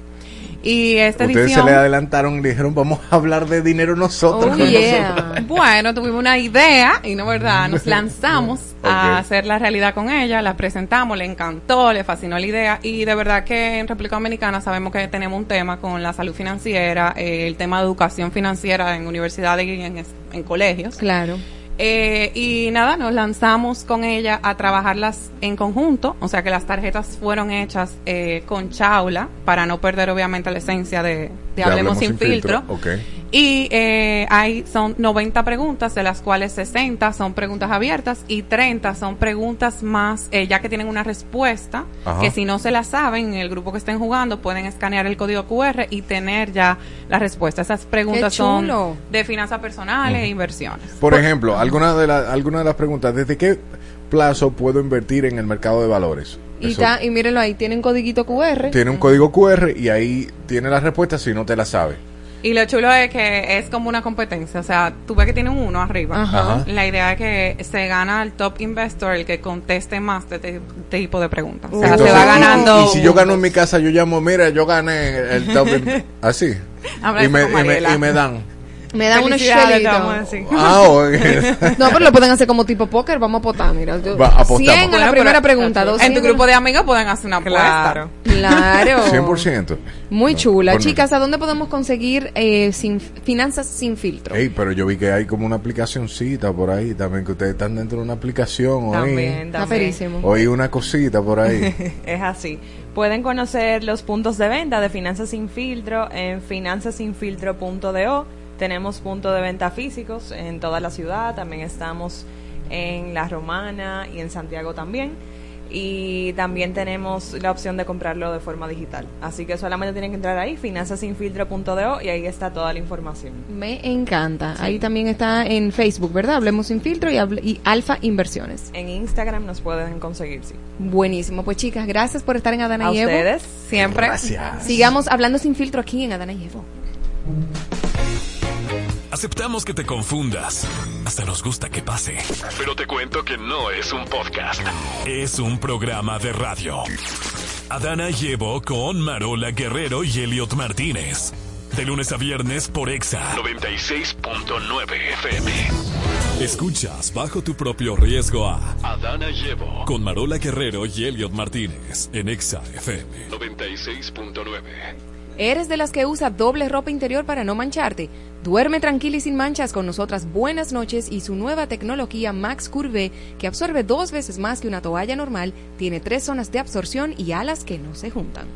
Y esta Ustedes edición... se le adelantaron y dijeron, vamos a hablar de dinero nosotros. Oh, yeah. nosotros. Bueno, tuvimos una idea y no verdad, [LAUGHS] nos lanzamos a hacer la realidad con ella, la presentamos, le encantó, le fascinó la idea y de verdad que en República Dominicana sabemos que tenemos un tema con la salud financiera, eh, el tema de educación financiera en universidades y en, en colegios. Claro. Eh, y nada, nos lanzamos con ella a trabajarlas en conjunto, o sea que las tarjetas fueron hechas eh, con chaula para no perder obviamente la esencia de, Hablemos sin, filtro. Ok. Y eh, hay, son 90 preguntas, de las cuales 60 son preguntas abiertas y 30 son preguntas más, eh, ya que tienen una respuesta, Ajá. que si no se la saben, en el grupo que estén jugando, pueden escanear el código QR y tener ya la respuesta. Esas preguntas son de finanzas personales e inversiones. Por ejemplo, alguna de, la- alguna de las preguntas, ¿desde qué plazo puedo invertir en el mercado de valores? Y, ta- y mírenlo ahí, tienen codiguito QR. tiene un código QR y ahí tiene la respuesta si no te la sabe. Y lo chulo es que es como una competencia, o sea, tú ves que tiene un uno arriba. Ajá. Ajá. La idea es que se gana el top investor, el que conteste más de este tipo de preguntas. O sea, Entonces, se va ganando. Y si yo gano en mi casa, yo llamo, mira, yo gané el top. in- [LAUGHS] Así. Y me, y, me, y me dan. Me dan unos chelitos. decir. Ah, oye. [LAUGHS] No, pero lo pueden hacer como tipo póker, vamos a apostar, mira. yo- Va, apostamos. 100 a la Bueno, primera pero- pregunta, En 200. tu grupo de amigos pueden hacer una apuesta. Claro. [LAUGHS] Claro. 100%. Muy chula. Bueno. Chicas, ¿a dónde podemos conseguir eh, sin, finanzas sin filtro? Ey, pero yo vi que hay como una aplicacioncita por ahí también, que ustedes están dentro de una aplicación. Oí, También, Está también. ferísimo. oí una cosita por ahí. [LAUGHS] Es así. Pueden conocer los puntos de venta de Finanzas Sin Filtro en finanzasinfiltro.do. Tenemos puntos de venta físicos en toda la ciudad. También estamos en La Romana y en Santiago también. Y también tenemos la opción de comprarlo de forma digital. Así que solamente tienen que entrar ahí, finanzasinfiltro.do, y ahí está toda la información. Me encanta. Ahí también está en Facebook, ¿verdad? Hablemos sin filtro y, y Alfa Inversiones. En Instagram nos pueden conseguir, sí. Buenísimo. Pues chicas, gracias por estar en Adana A y Evo. ustedes. Siempre. Gracias. Sigamos hablando sin filtro aquí en Adana y Evo. Aceptamos que te confundas. Hasta nos gusta que pase. Pero te cuento que no es un podcast. Es un programa de radio. Adana llevo con Marola Guerrero y Elliot Martínez. De lunes a viernes por Exa 96.9 FM. Escuchas bajo tu propio riesgo a Adana llevo con Marola Guerrero y Elliot Martínez en Exa FM. 96.9. ¿Eres de las que usa doble ropa interior para no mancharte? Duerme tranquila y sin manchas con nosotras Buenas noches y su nueva tecnología Max Curve, que absorbe dos veces más que una toalla normal, tiene tres zonas de absorción y alas que no se juntan.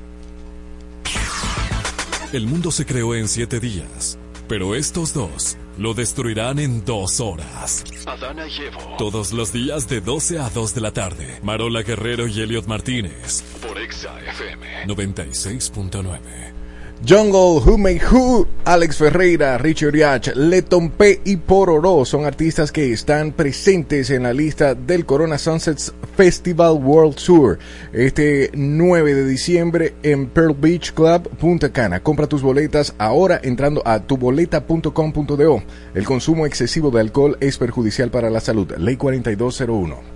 El mundo se creó en siete días, pero estos dos lo destruirán en dos horas. Adana llevo Todos los días de 12 a 2 de la tarde. Marola Guerrero y Elliot Martínez. por Exa FM. 96.9. Jungle, Who Made Who, Alex Ferreira, Richard Riach, Leton P y Pororo son artistas que están presentes en la lista del Corona Sunsets Festival World Tour este 9 de diciembre en Pearl Beach Club, Punta Cana. Compra tus boletas ahora entrando a tuboleta.com.do. El consumo excesivo de alcohol es perjudicial para la salud. Ley 4201.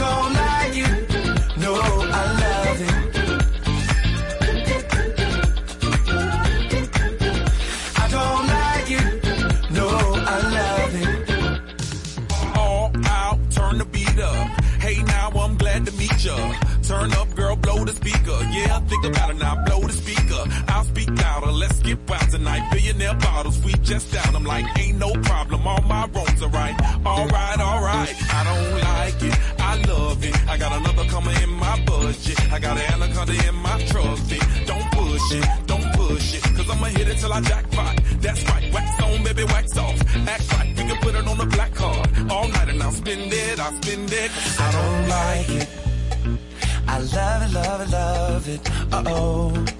I don't like it. No, I love it. I don't like it. No, I love it. all out, turn the beat up. Hey now, I'm glad to meet ya. Turn up, girl, blow the speaker. Yeah, think about it now, blow the speaker. I'll speak louder, let's get wild tonight. Billionaire bottles, we just down. I'm like, ain't no problem, all my wrongs are right. Alright, alright, I don't like it, I love it. I got another coming in my budget. I got an anaconda in my trusty. Don't push it, don't push it, cause I'ma hit it till I jackpot. That's right, wax on, baby, wax off. Act right, we can put it on the black card. All night and I'll spend it, I'll spend it. I don't like it. I love it, love it, love it. Uh oh.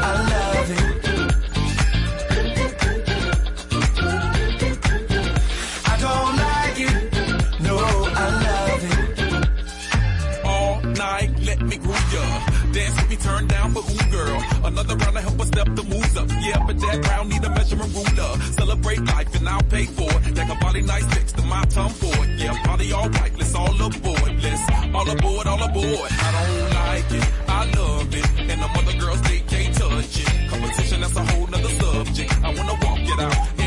Dance with me, turn down for ooh girl. Another round to help us step the moves up. Yeah, but that round need a measurement ruler. Celebrate life and I'll pay for it. A body nice next to my tongue for it. Yeah, party all right. Let's all aboard. Let's all aboard, all aboard. I don't like it. I love it. And the other girls, they can't touch it. Competition, that's a whole nother subject. I wanna walk it out.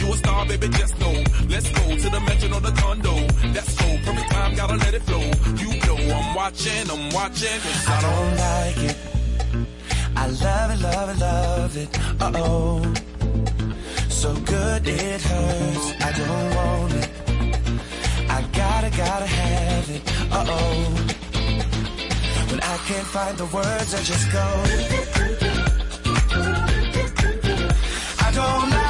You a star, baby, just know. Let's go to the mansion or the condo. That's cool. Perfect time, gotta let it flow. You know I'm watching, I'm watching. 'cause I don't like it. I love it, love it, love it. Uh oh. So good it hurts. I don't want it. I gotta, gotta have it. Uh oh. When I can't find the words, I just go. I don't like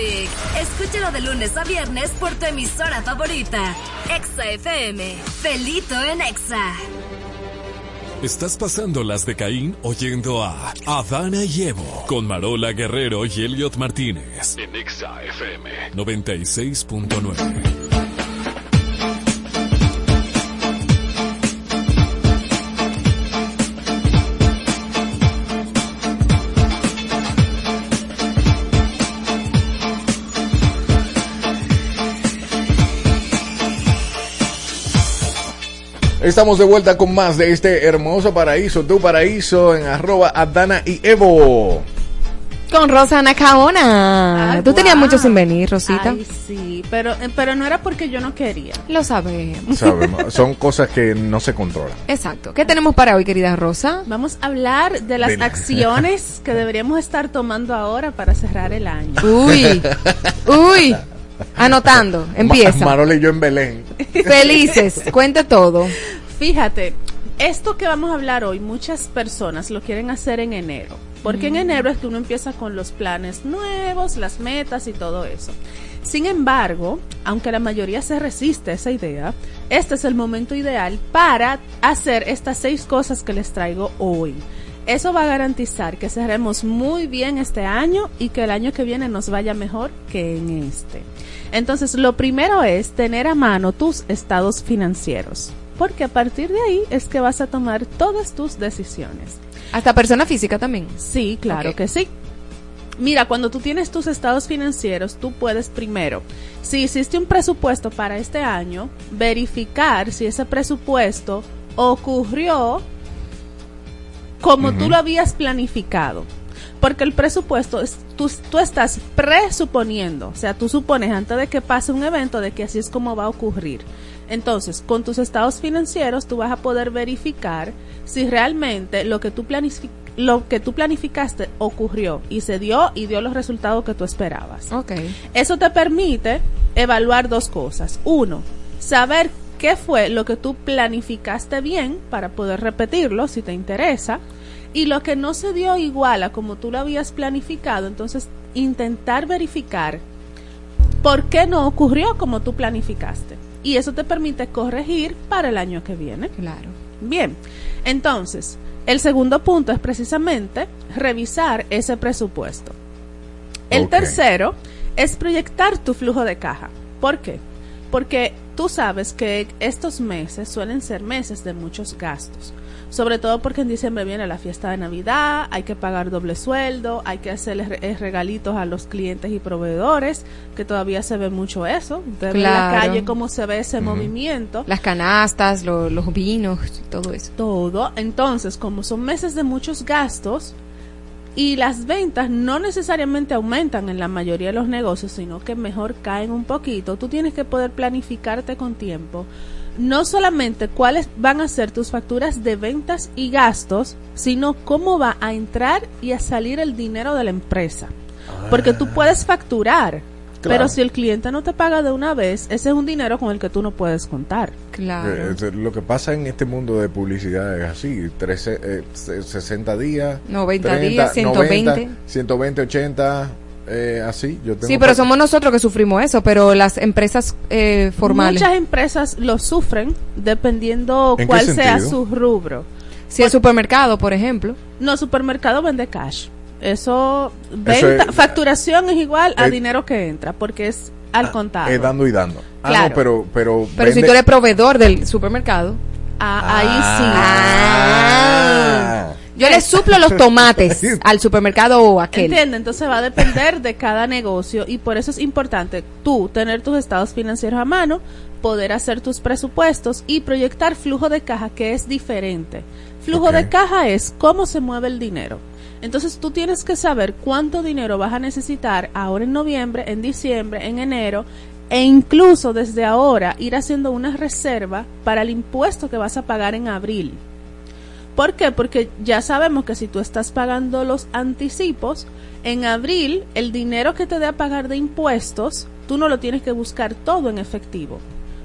Music. Escúchalo de lunes a viernes por tu emisora favorita. Exa FM. Felito en Exa. Estás pasando las de Caín oyendo a Adana y Evo con Marola Guerrero y Elliot Martínez En Exa FM. 96.9. Estamos de vuelta con más de este hermoso paraíso, tu paraíso, en arroba Adana y Evo. Con Rosana Caona. Ay, Tú tenías mucho sin venir, Rosita. Ay, sí, pero, pero no era porque yo no quería. Lo sabemos. Sabemos, [LAUGHS] son cosas que no se controlan. Exacto. ¿Qué tenemos para hoy, querida Rosa? Vamos a hablar de las Ven. acciones [LAUGHS] que deberíamos estar tomando ahora para cerrar el año. Uy, uy. [LAUGHS] Anotando. Empieza. Ma- Marola y yo en Belén. Felices. Cuente todo. Fíjate, esto que vamos a hablar hoy, muchas personas lo quieren hacer en enero. Porque en Mm. enero es que uno empieza con los planes nuevos, las metas y todo eso. Sin embargo, aunque la mayoría se resiste a esa idea, este es el momento ideal para hacer estas seis cosas que les traigo hoy. Eso va a garantizar que cerremos muy bien este año y que el año que viene nos vaya mejor que en este. Entonces, lo primero es tener a mano tus estados financieros, porque a partir de ahí es que vas a tomar todas tus decisiones. Hasta persona física también. Sí, claro que sí. Mira, cuando tú tienes tus estados financieros, tú puedes primero, si hiciste un presupuesto para este año, verificar si ese presupuesto ocurrió como tú lo habías planificado. Porque el presupuesto, es, tú, tú estás presuponiendo, o sea, tú supones antes de que pase un evento de que así es como va a ocurrir. Entonces, con tus estados financieros, tú vas a poder verificar si realmente lo que tú lo que tú planificaste ocurrió y se dio y dio los resultados que tú esperabas. Ok. Eso te permite evaluar dos cosas. Uno, saber qué fue lo que tú planificaste bien para poder repetirlo si te interesa. Y lo que no se dio igual a como tú lo habías planificado, entonces intentar verificar por qué no ocurrió como tú planificaste. Y eso te permite corregir para el año que viene. Claro. Bien, entonces, el segundo punto es precisamente revisar ese presupuesto. El tercero es proyectar tu flujo de caja. ¿Por qué? Porque tú sabes que estos meses suelen ser meses de muchos gastos. Sobre todo porque en diciembre viene la fiesta de Navidad, hay que pagar doble sueldo, hay que hacerle re- eh, regalitos a los clientes y proveedores, que todavía se ve mucho eso. En la Claro. calle cómo se ve ese movimiento. Las canastas, lo- los vinos, todo eso. Todo. Entonces, como son meses de muchos gastos y las ventas no necesariamente aumentan en la mayoría de los negocios, sino que mejor caen un poquito, tú tienes que poder planificarte con tiempo. No solamente cuáles van a ser tus facturas de ventas y gastos, sino cómo va a entrar y a salir el dinero de la empresa. Porque tú puedes facturar, Claro. pero si el cliente no te paga de una vez, ese es un dinero con el que tú no puedes contar. Eh, eh, lo que pasa en este mundo de publicidad es así, 13, eh, se- 60 días, 90 días, 120. 90, 120, 80, eh, así. Yo tengo Sí, pero somos nosotros que sufrimos eso, pero las empresas eh, formales. Muchas empresas lo sufren dependiendo ¿En qué cuál sea su rubro. Si el supermercado, por ejemplo. No, supermercado vende cash. Eso, venta, es- facturación es igual a dinero que entra, porque es al contado. es dando y dando. Ah, Claro. no, pero, pero, Pero si tú eres proveedor del supermercado. Ah, ahí Ah. Yo le suplo los tomates [LAUGHS] al supermercado o aquel. Entiende, entonces va a depender de cada negocio y por eso es importante tú tener tus estados financieros a mano, poder hacer tus presupuestos y proyectar flujo de caja que es diferente. Flujo de caja es cómo se mueve el dinero. Entonces tú tienes que saber cuánto dinero vas a necesitar ahora en noviembre, en diciembre, en enero e incluso desde ahora ir haciendo una reserva para el impuesto que vas a pagar en abril. ¿Por qué? Porque ya sabemos que si tú estás pagando los anticipos, en abril el dinero que te dé a pagar de impuestos, tú no lo tienes que buscar todo en efectivo.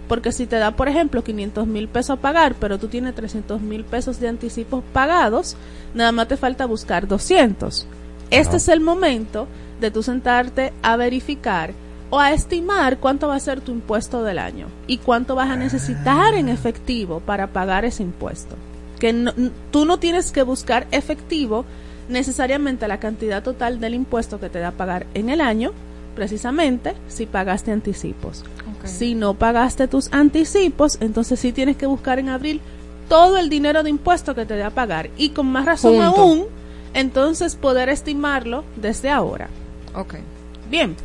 Porque si te da, por ejemplo, 500 mil pesos a pagar, pero tú tienes 300 mil pesos de anticipos pagados, nada más te falta buscar 200. Este es el momento de tú sentarte a verificar o a estimar cuánto va a ser tu impuesto del año y cuánto vas a necesitar en efectivo para pagar ese impuesto. Que no- tú no tienes que buscar efectivo necesariamente la cantidad total del impuesto que te da a pagar en el año, precisamente si pagaste anticipos. Si no pagaste tus anticipos, entonces sí tienes que buscar en abril todo el dinero de impuesto que te da a pagar y con más razón aún, entonces poder estimarlo desde ahora. Ok. Bien,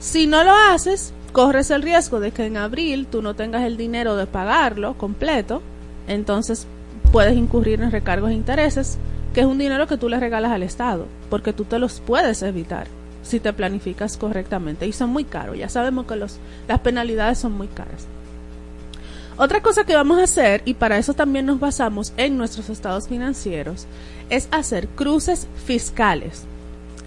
si no lo haces, corres el riesgo de que en abril tú no tengas el dinero de pagarlo completo, entonces puedes incurrir en recargos e intereses, que es un dinero que tú le regalas al Estado, porque tú te los puedes evitar si te planificas correctamente y son muy caros. Ya sabemos que los, las penalidades son muy caras. Otra cosa que vamos a hacer, y para eso también nos basamos en nuestros estados financieros, es hacer cruces fiscales.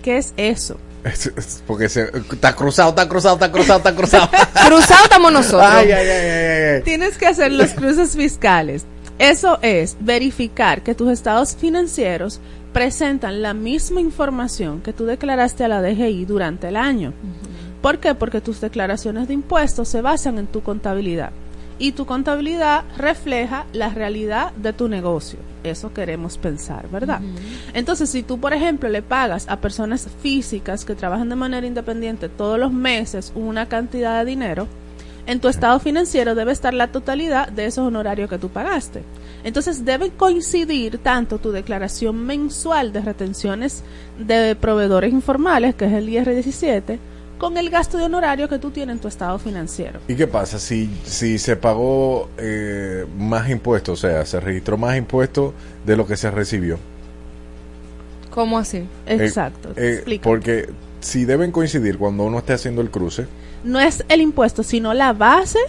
¿Qué es eso? Es- es porque se, está cruzado, está cruzado, está cruzado, está cruzado. [LAUGHS] Cruzado estamos nosotros. Ay, ay, ay, ay, ay. Tienes que hacer los [LAUGHS] cruces fiscales. Eso es verificar que tus estados financieros presentan la misma información que tú declaraste a la DGI durante el año. ¿Por qué? Porque tus declaraciones de impuestos se basan en tu contabilidad y tu contabilidad refleja la realidad de tu negocio. Eso queremos pensar, ¿verdad? Entonces, si tú, por ejemplo, le pagas a personas físicas que trabajan de manera independiente todos los meses una cantidad de dinero, en tu estado financiero debe estar la totalidad de esos honorarios que tú pagaste. Entonces debe coincidir tanto tu declaración mensual de retenciones de proveedores informales, que es el IR17, con el gasto de honorario que tú tienes en tu estado financiero. ¿Y qué pasa si, si se pagó eh, más impuestos? O sea, se registró más impuestos de lo que se recibió. ¿Cómo así? Exacto. Eh, te eh, explico. porque si deben coincidir cuando uno esté haciendo el cruce, no es el impuesto, sino la base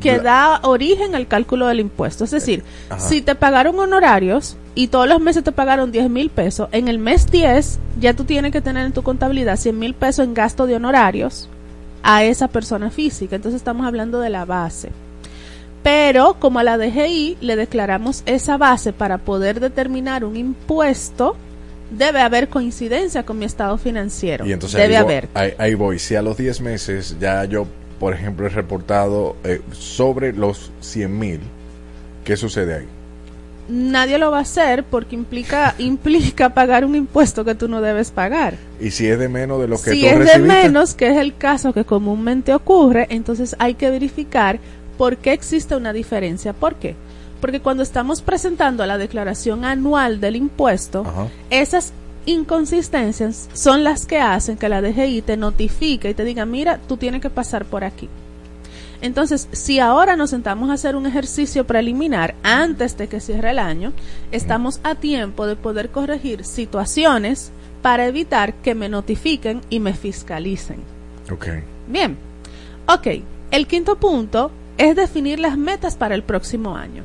que da origen al cálculo del impuesto. Es decir, Ajá. si te pagaron honorarios y todos los meses te pagaron 10 mil pesos, en el mes 10 ya tú tienes que tener en tu contabilidad 100 mil pesos en gasto de honorarios a esa persona física. Entonces estamos hablando de la base. Pero como a la DGI le declaramos esa base para poder determinar un impuesto, debe haber coincidencia con mi estado financiero. y entonces debe ahí, voy, haber. ahí, ahí voy. Si a los 10 meses ya yo, por ejemplo, he reportado eh, sobre los 100 mil, ¿qué sucede ahí? nadie lo va a hacer porque implica [LAUGHS] implica pagar un impuesto que tú no debes pagar. Y si es de menos de lo que Si tú es de menos, que es el caso que comúnmente ocurre, entonces hay que verificar por qué existe una diferencia. ¿Por qué? Porque cuando estamos presentando la declaración anual del impuesto, Ajá. esas inconsistencias son las que hacen que la DGI te notifique y te diga, mira, tú tienes que pasar por aquí. Entonces, si ahora nos sentamos a hacer un ejercicio preliminar antes de que cierre el año, estamos a tiempo de poder corregir situaciones para evitar que me notifiquen y me fiscalicen. Ok. Bien, ok, el quinto punto es definir las metas para el próximo año.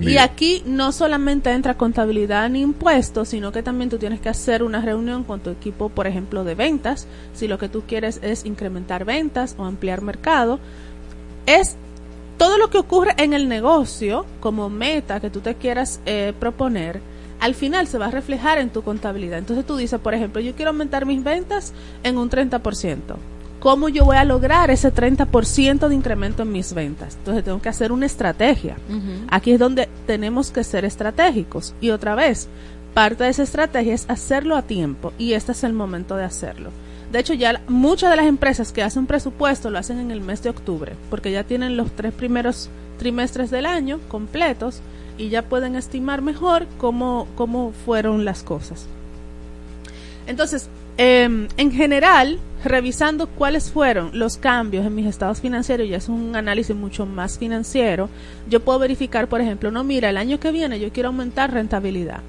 Y aquí no solamente entra contabilidad ni impuestos, sino que también tú tienes que hacer una reunión con tu equipo, por ejemplo, de ventas, si lo que tú quieres es incrementar ventas o ampliar mercado. Es todo lo que ocurre en el negocio como meta que tú te quieras eh, proponer, al final se va a reflejar en tu contabilidad. Entonces tú dices, por ejemplo, yo quiero aumentar mis ventas en un 30%. ¿Cómo yo voy a lograr ese 30% de incremento en mis ventas? Entonces tengo que hacer una estrategia. Aquí es donde tenemos que ser estratégicos. Y otra vez, parte de esa estrategia es hacerlo a tiempo y este es el momento de hacerlo. De hecho, ya muchas de las empresas que hacen presupuesto lo hacen en el mes de octubre, porque ya tienen los tres primeros trimestres del año completos y ya pueden estimar mejor cómo, cómo fueron las cosas. Entonces, eh, en general, revisando cuáles fueron los cambios en mis estados financieros, ya es un análisis mucho más financiero, yo puedo verificar, por ejemplo, no, mira, el año que viene yo quiero aumentar rentabilidad.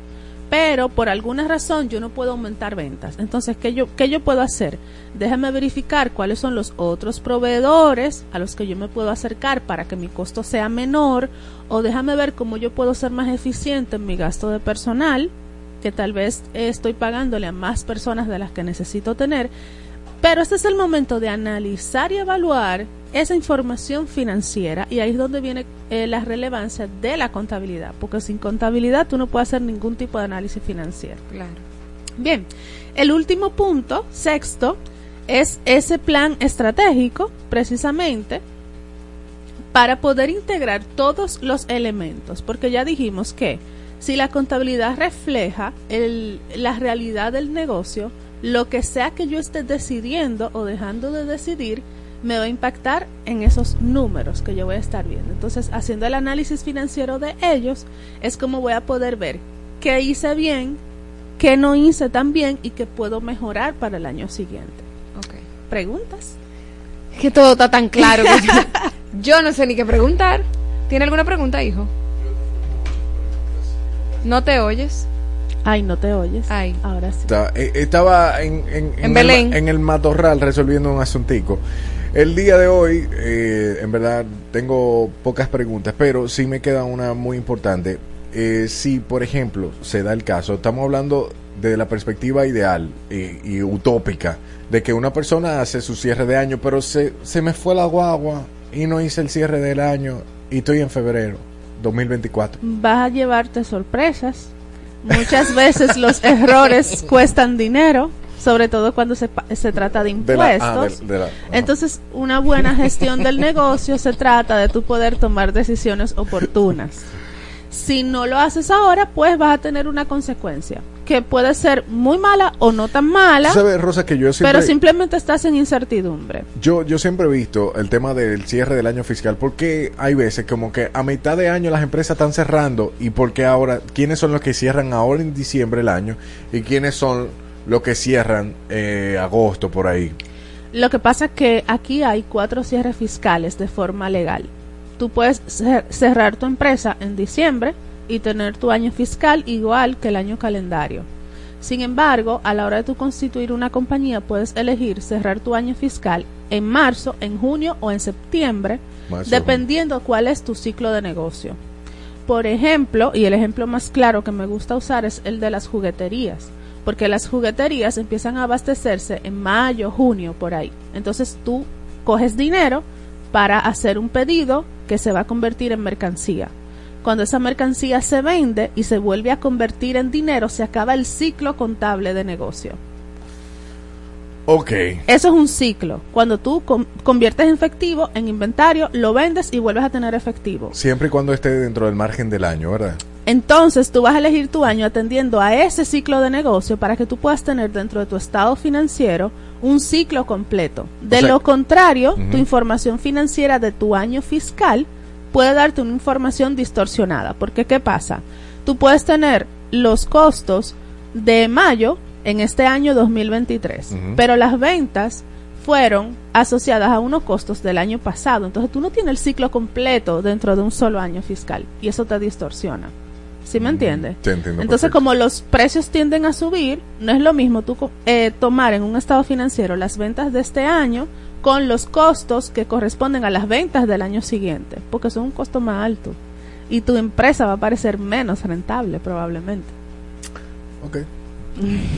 pero por alguna razón yo no puedo aumentar ventas. Entonces, ¿qué yo, ¿qué yo puedo hacer? Déjame verificar cuáles son los otros proveedores a los que yo me puedo acercar para que mi costo sea menor o déjame ver cómo yo puedo ser más eficiente en mi gasto de personal, que tal vez estoy pagándole a más personas de las que necesito tener. Pero este es el momento de analizar y evaluar esa información financiera y ahí es donde viene eh, la relevancia de la contabilidad, porque sin contabilidad tú no puedes hacer ningún tipo de análisis financiero. Claro. Bien, el último punto, sexto, es ese plan estratégico, precisamente, para poder integrar todos los elementos, porque ya dijimos que si la contabilidad refleja el, la realidad del negocio, lo que sea que yo esté decidiendo o dejando de decidir, me va a impactar en esos números que yo voy a estar viendo. Entonces, haciendo el análisis financiero de ellos, es como voy a poder ver qué hice bien, qué no hice tan bien y qué puedo mejorar para el año siguiente. ¿Preguntas? Que todo está tan claro. que yo, [LAUGHS] yo no sé ni qué preguntar. ¿Tiene alguna pregunta, hijo? ¿No te oyes? Ay, no te oyes. Ay. Ahora sí. Está- eh, estaba en, en, En el, Belén. en el matorral resolviendo un asuntico. El día de hoy, eh, en verdad, tengo pocas preguntas, pero sí me queda una muy importante. Eh, si, por ejemplo, se da el caso, estamos hablando de la perspectiva ideal y, y utópica de que una persona hace su cierre de año, pero se, se me fue la guagua y no hice el cierre del año y estoy en febrero 2024. Vas a llevarte sorpresas. Muchas veces los errores [LAUGHS] cuestan dinero, sobre todo cuando se, se trata de De la- impuestos. ah, de- de la- ajá. Entonces, una buena gestión del [LAUGHS] negocio se trata de tú poder tomar decisiones oportunas. Si no lo haces ahora, pues vas a tener una consecuencia que puede ser muy mala o no tan mala, sabes, Rosa, que yo siempre... pero simplemente estás en incertidumbre. Yo, yo siempre he visto el tema del cierre del año fiscal porque hay veces como que a mitad de año las empresas están cerrando y porque ahora, ¿quiénes son los que cierran ahora en diciembre el año y quiénes son los que cierran eh, agosto por ahí? Lo que pasa es que aquí hay cuatro cierres fiscales de forma legal. Tú puedes cer- cerrar tu empresa en diciembre y tener tu año fiscal igual que el año calendario. Sin embargo, a la hora de tú constituir una compañía, puedes elegir cerrar tu año fiscal en marzo, en junio o en septiembre, Marzo, dependiendo cuál es tu ciclo de negocio. Por ejemplo, y el ejemplo más claro que me gusta usar es el de las jugueterías, porque las jugueterías empiezan a abastecerse en mayo, junio, por ahí. Entonces tú coges dinero para hacer un pedido que se va a convertir en mercancía. Cuando esa mercancía se vende y se vuelve a convertir en dinero, se acaba el ciclo contable de negocio. Ok. Eso es un ciclo. Cuando tú con- conviertes en efectivo en inventario, lo vendes y vuelves a tener efectivo. Siempre y cuando esté dentro del margen del año, ¿verdad? Entonces tú vas a elegir tu año atendiendo a ese ciclo de negocio para que tú puedas tener dentro de tu estado financiero un ciclo completo. De sea- lo contrario, tu información financiera de tu año fiscal puede darte una información distorsionada. Porque ¿qué pasa? Tú puedes tener los costos de mayo en este año 2023, Ujú. pero las ventas fueron asociadas a unos costos del año pasado. Entonces tú no tienes el ciclo completo dentro de un solo año fiscal y eso te distorsiona. ¿Sí me entiendes? Entonces, perfecto. como los precios tienden a subir, no es lo mismo tú eh, tomar en un estado financiero las ventas de este año con los costos que corresponden a las ventas del año siguiente, porque son un costo más alto. Y tu empresa va a parecer menos rentable, probablemente. Ok.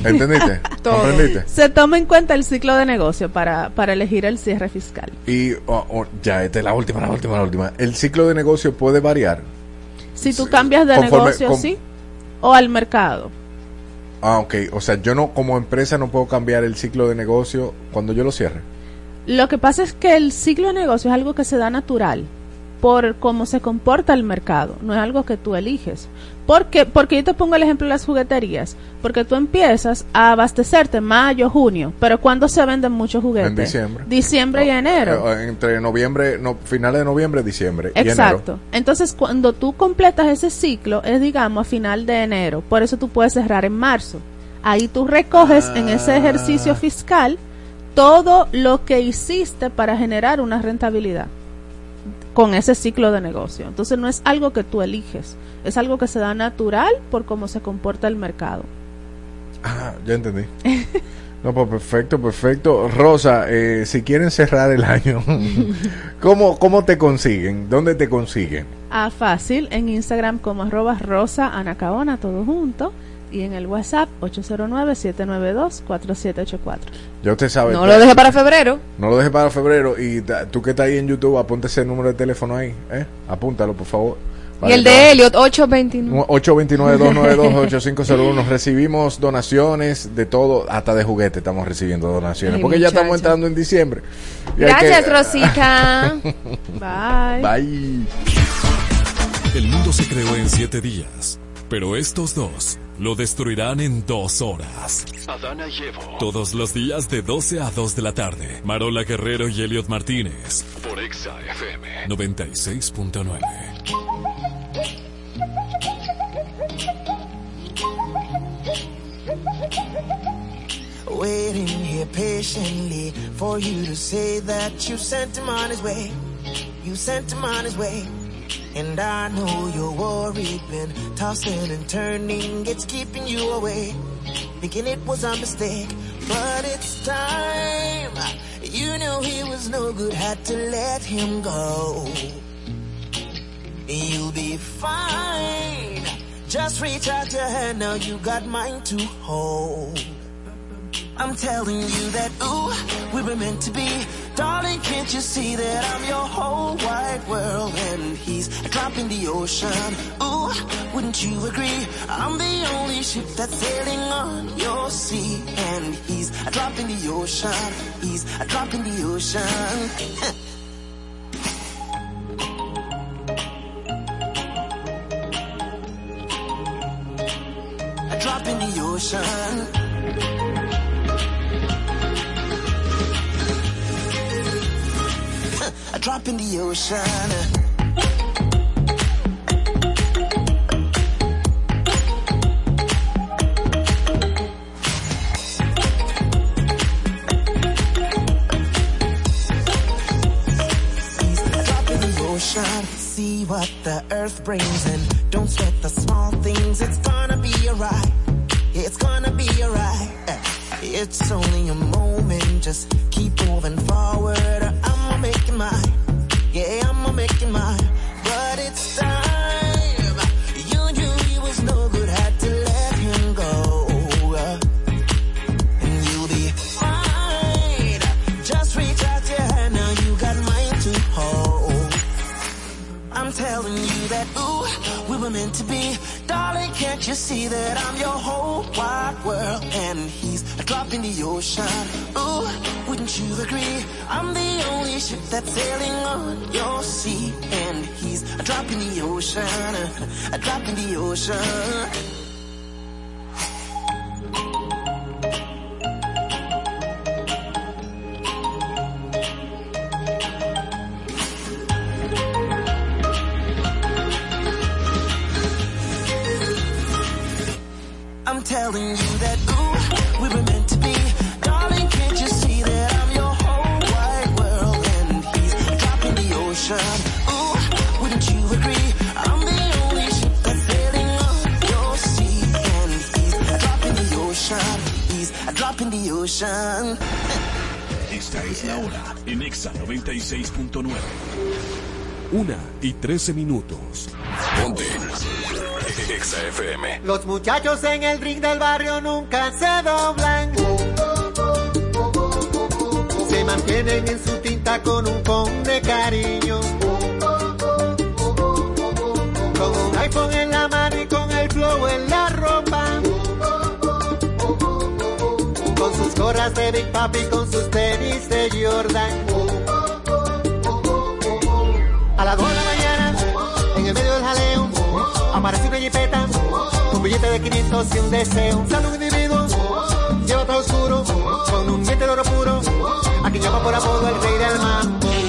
¿Entendiste? [LAUGHS] Todo. ¿Comprendiste? Se toma en cuenta el ciclo de negocio para, para elegir el cierre fiscal. Y oh, oh, ya, esta es la última, la última, la última. El ciclo de negocio puede variar. Si tú cambias de Conforme- negocio, con- sí, o al mercado. Ah, ok. O sea, yo no, como empresa, no puedo cambiar el ciclo de negocio cuando yo lo cierre. Lo que pasa es que el ciclo de negocio es algo que se da natural por cómo se comporta el mercado, no es algo que tú eliges. Porque, porque yo te pongo el ejemplo de las jugueterías, porque tú empiezas a abastecerte mayo, junio, pero ¿cuándo se venden muchos juguetes? En diciembre. Diciembre y enero. Eh, entre noviembre, no, finales de noviembre, diciembre. y Exacto. enero. Entonces, cuando tú completas ese ciclo, es digamos a final de enero. Por eso tú puedes cerrar en marzo. Ahí tú recoges en Ah. ese ejercicio fiscal todo lo que hiciste para generar una rentabilidad. con ese ciclo de negocio. Entonces no es algo que tú eliges, es algo que se da natural por cómo se comporta el mercado. Ah, ya entendí. No, pues perfecto, perfecto. Rosa, eh, si quieren cerrar el año, [LAUGHS] ¿cómo, ¿cómo te consiguen? ¿Dónde te consiguen? Ah, fácil, en Instagram como arroba rosa anacaona, todo junto, y en el WhatsApp 809-792-4784. Ya usted sabe. No lo deje para febrero. No lo deje para febrero. Y ta- tú que estás ahí en YouTube, apunte ese número de teléfono ahí. ¿eh? Apúntalo, por favor. Y el de Elliot, 829. 829-292-8501. Recibimos donaciones de todo, hasta de juguete estamos recibiendo donaciones. Ay, porque ya estamos entrando en diciembre. Gracias, que- Rosita. [LAUGHS] Bye. Bye. El mundo se creó en siete días, pero estos dos lo destruirán en dos horas. Adana y Evo. Todos los días de 12 a 2 de la tarde. Marola Guerrero y Elliot Martínez. Por Exa FM. 96.9. Waiting here patiently for you to say that you sent him on his way. You sent him on his way. And I know you're worried, been tossing and turning, it's keeping you away. Thinking it was a mistake, but it's time. You knew he was no good, had to let him go. You'll be fine. Just reach out your hand, now you got mine to hold. I'm telling you that, ooh, we were meant to be. Darling, can't you see that I'm your whole wide world and he's a drop in the ocean? Ooh, wouldn't you agree? I'm the only ship that's sailing on your sea and he's a drop in the ocean. He's a drop in the ocean. [LAUGHS] a drop in the ocean. A drop in the ocean. See what the earth brings and don't sweat the small things. It's gonna be alright. It's gonna be alright. It's only a moment. Just keep moving forward. Make it mine. Yeah, I'ma make it mine. But it's time. You knew he was no good. Had to let him go. And you'll be fine. Just reach out your hand. Now you got mine to hold. I'm telling you that, ooh, we were meant to be. Darling, can't you see that I'm your whole wide world? And he's a drop in the ocean. Ooh, wouldn't you agree? I'm the only ship that's sailing on your sea. And he's a drop in the ocean. A drop in the ocean. I'm telling you that, the ocean. Esta es la hora en Exa 96.9. Una y 13 minutos. Ponte. Exa FM. Los muchachos en el ring del barrio nunca se doblan. Se mantienen en su tinta con un con de cariño. Con un iPhone en la mano y con el flow en la ropa. Con de Big Papi, con sus tenis de Jordan. A las 2 de la mañana, en el medio del jaleo, aparece una jipeta, un billete de 500 y un deseo. Un saludo individuo, lleva todo oscuro, con un diente de oro puro, a quien llama por apodo el rey del. Mambo.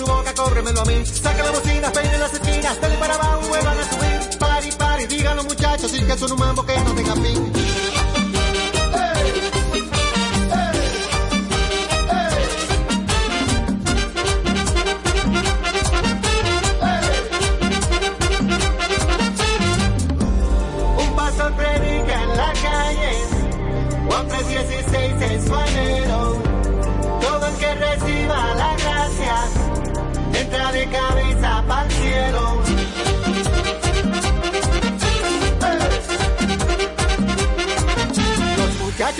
Su boca, cóbremelo a mí. Saca la bocina, peine las esquinas, dale para abajo, vuelvan a subir. Pari, pari, digan los muchachos, y que son un mambo que no tenga fin.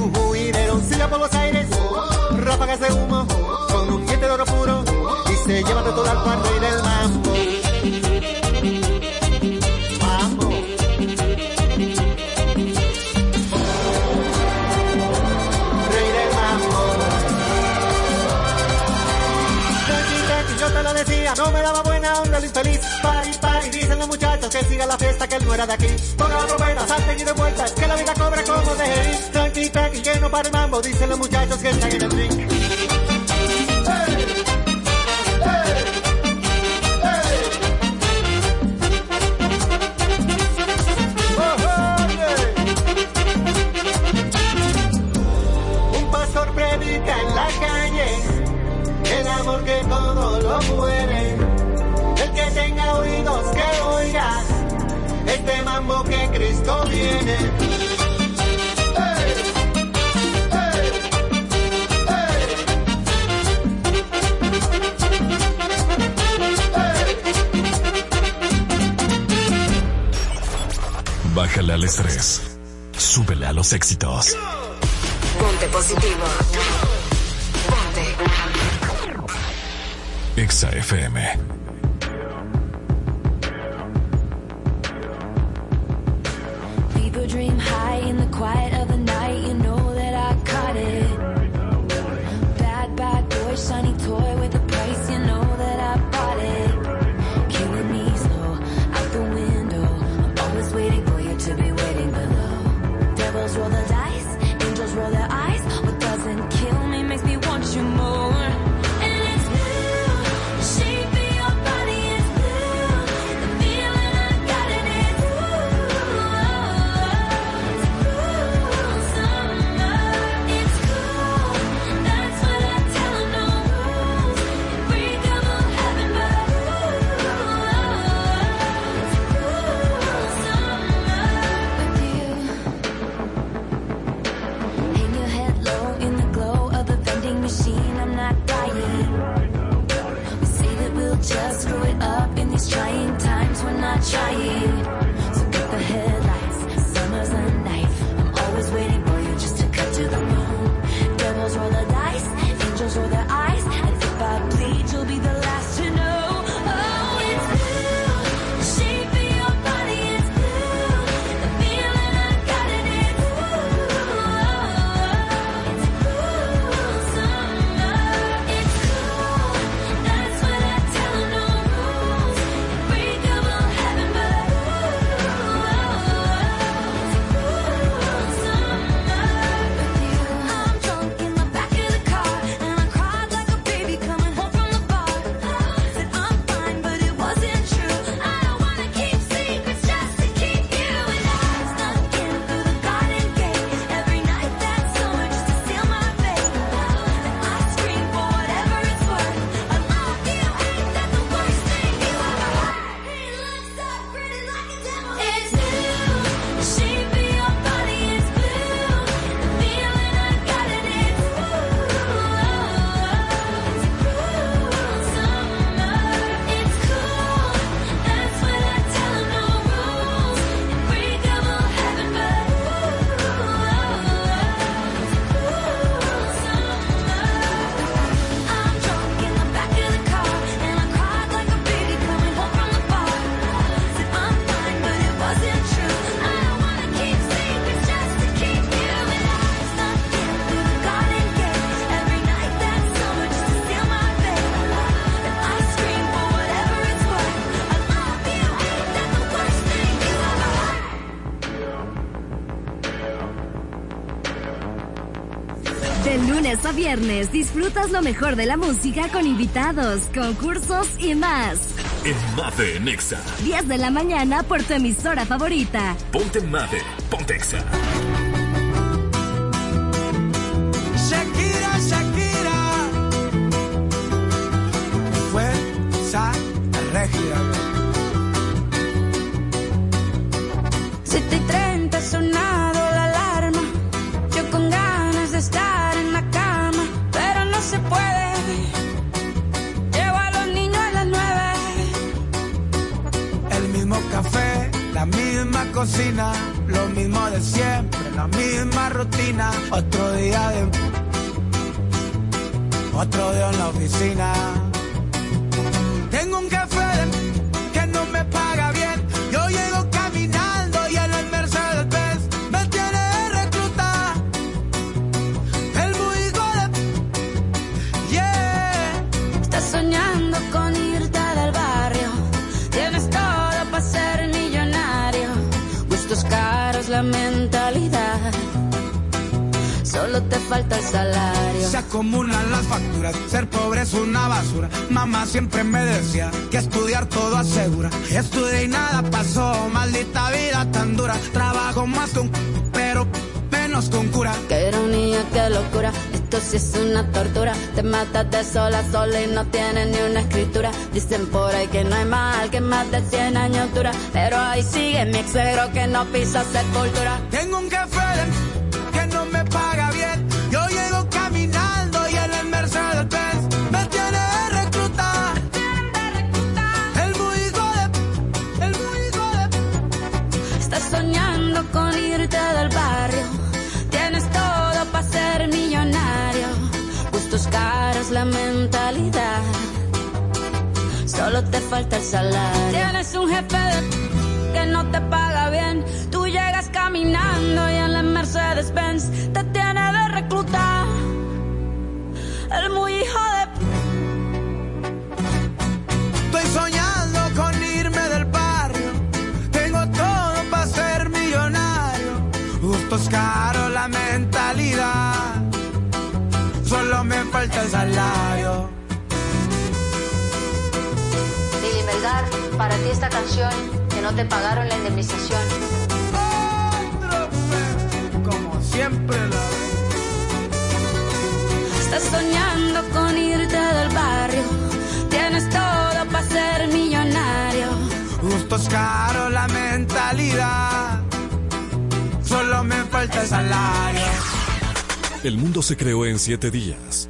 un juidero. Siga por los aires, ráfagas de humo, con un diente de oro puro y se lleva de todo al cuarto y del mambo. Mambo. Rey del mambo. Tranqui, tranqui, yo te lo decía, no me daba buena onda el infeliz. Pari, pari, dicen los muchachos que siga la fiesta, que él no era de aquí. Ponga la trompeta, salten y de vuelta, que la vida cobra como de ir. Que no para el mambo, dicen los muchachos que están en el ring. Un pastor predica en la calle el amor que todo lo puede. El que tenga oídos que oiga este mambo que Cristo viene. Bájale al estrés. Súbele a los éxitos. Ponte positivo. Ponte. Exa FM. Trying. Viernes disfrutas lo mejor de la música con invitados, concursos y más. En Made en Exa. 10 de la mañana por tu emisora favorita. Ponte Made, De sola a sola y no tienes ni una escritura. Dicen por ahí que no hay mal, que más de 100 años dura. Pero ahí sigue mi ex que no pisa sepultura. Mentalidad. Solo te falta el salario. Tienes un jefe que no te paga bien. Tú llegas caminando y en la Mercedes Benz te tiene de reclutar. El muy hijo falta el salario. Lili Melgar, para ti esta canción que no te pagaron la indemnización. Como siempre la Estás soñando con irte del barrio. Tienes todo para ser millonario. Gustos caros, la mentalidad. Solo me falta el salario. El mundo se creó en siete días,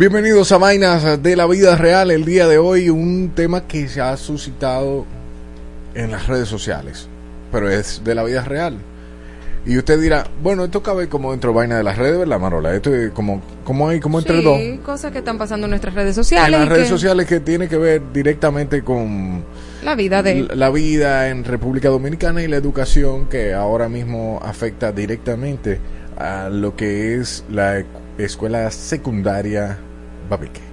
Bienvenidos a Vainas de la Vida Real. El día de hoy un tema que se ha suscitado en las redes sociales, pero es de la vida real. Y usted dirá, bueno, esto cabe como dentro de Vaina de las redes, ¿verdad, Marola? Esto es como, como hay, como entre dos. Sí, cosas que están pasando en nuestras redes sociales. En las redes que- sociales que tiene que ver directamente con La vida de... la la vida en República Dominicana y la educación que ahora mismo afecta directamente a lo que es la e- escuela secundaria Babique.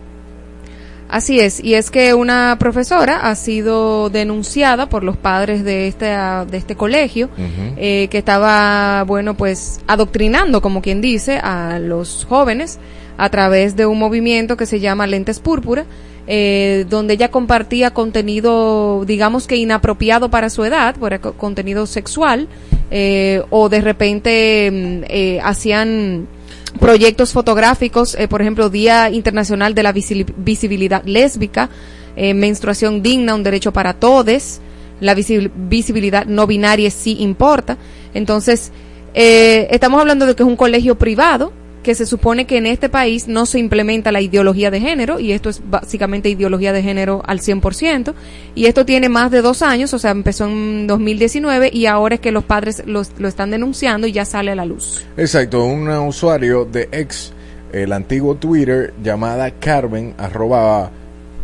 Así es, y es que una profesora ha sido denunciada por los padres de este, ah, de este colegio, eh, que estaba, bueno, pues adoctrinando, como quien dice, a los jóvenes a través de un movimiento que se llama Lentes Púrpura, eh, donde ella compartía contenido, digamos que inapropiado para su edad, por contenido sexual, eh, o de repente mm, hacían proyectos fotográficos, eh, por ejemplo, Día Internacional de la Visi- Visibilidad Lésbica, eh, Menstruación Digna, un derecho para todos, la visi- visibilidad no binaria sí importa. Entonces, eh, estamos hablando de que es un colegio privado que se supone que en este país no se implementa la ideología de género, y esto es básicamente ideología de género al 100%, y esto tiene más de dos años, o sea, empezó en 2019 y ahora es que los padres los- lo están denunciando y ya sale a la luz. Exacto, un usuario de ex, el antiguo Twitter, llamada Carmen, arroba,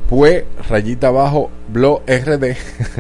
pue, rayita abajo, blog RD.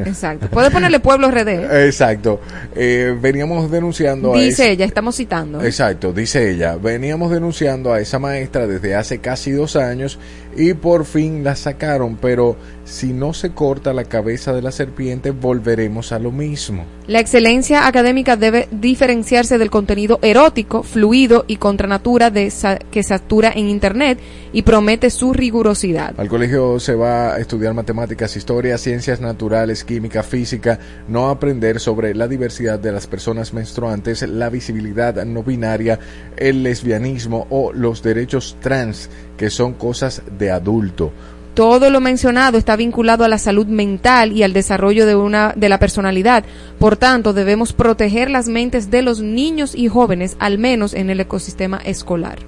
Exacto. Puede ponerle Pueblo RD. Exacto. Eh, veníamos denunciando a Dice ella, estamos citando. ¿eh? Exacto, dice ella. Veníamos denunciando a esa maestra desde hace casi dos años y por fin la sacaron, pero si no se corta la cabeza de la serpiente volveremos a lo mismo. La excelencia académica debe diferenciarse del contenido erótico, fluido y contra natura de sa- que satura en Internet y promete su rigurosidad. Al colegio se va a estudiar matemáticas, historia, ciencias naturales, química, física, no aprender sobre la diversidad de las personas menstruantes, la visibilidad no binaria, el lesbianismo o los derechos trans, que son cosas de adulto. Todo lo mencionado está vinculado a la salud mental y al desarrollo de una de la personalidad. Por tanto, debemos proteger las mentes de los niños y jóvenes, al menos en el ecosistema escolar.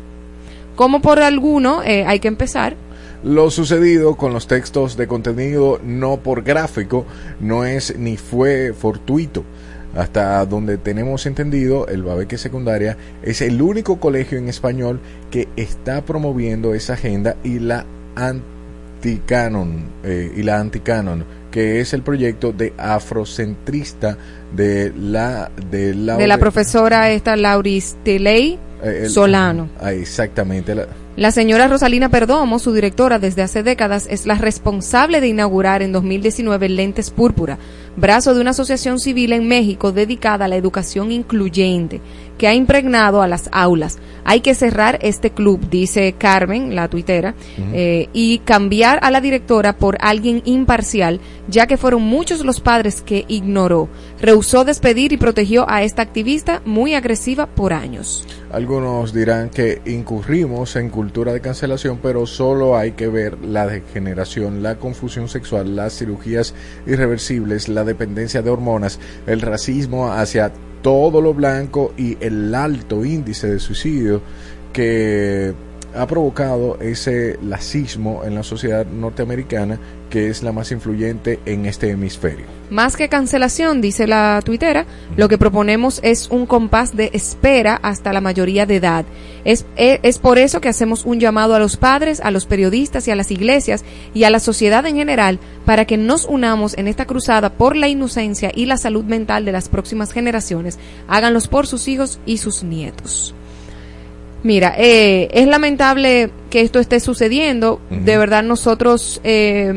Como por alguno, eh, hay que empezar. Lo sucedido con los textos de contenido no por gráfico no es ni fue fortuito. Hasta donde tenemos entendido, el Babeque Secundaria es el único colegio en español que está promoviendo esa agenda y la anticanon eh, y la anticanon, que es el proyecto de afrocentrista de la de la, De la profesora esta Lauris Tiley eh, Solano. Ah, exactamente. la- La señora Rosalina Perdomo, su directora desde hace décadas, es la responsable de inaugurar en 2019 Lentes Púrpura, brazo de una asociación civil en México dedicada a la educación incluyente, que ha impregnado a las aulas. Hay que cerrar este club, dice Carmen, la tuitera, eh, y cambiar a la directora por alguien imparcial, ya que fueron muchos los padres que ignoró. Rehusó despedir y protegió a esta activista muy agresiva por años. Algunos dirán que incurrimos en cultura de cancelación, pero solo hay que ver la degeneración, la confusión sexual, las cirugías irreversibles, la dependencia de hormonas, el racismo hacia todo lo blanco y el alto índice de suicidio que ha provocado ese lacismo en la sociedad norteamericana que es la más influyente en este hemisferio. Más que cancelación, dice la tuitera, lo que proponemos es un compás de espera hasta la mayoría de edad. Es, e- es por eso que hacemos un llamado a los padres, a los periodistas y a las iglesias y a la sociedad en general para que nos unamos en esta cruzada por la inocencia y la salud mental de las próximas generaciones. Háganlos por sus hijos y sus nietos. Mira, eh, es lamentable que esto esté sucediendo. De verdad nosotros eh,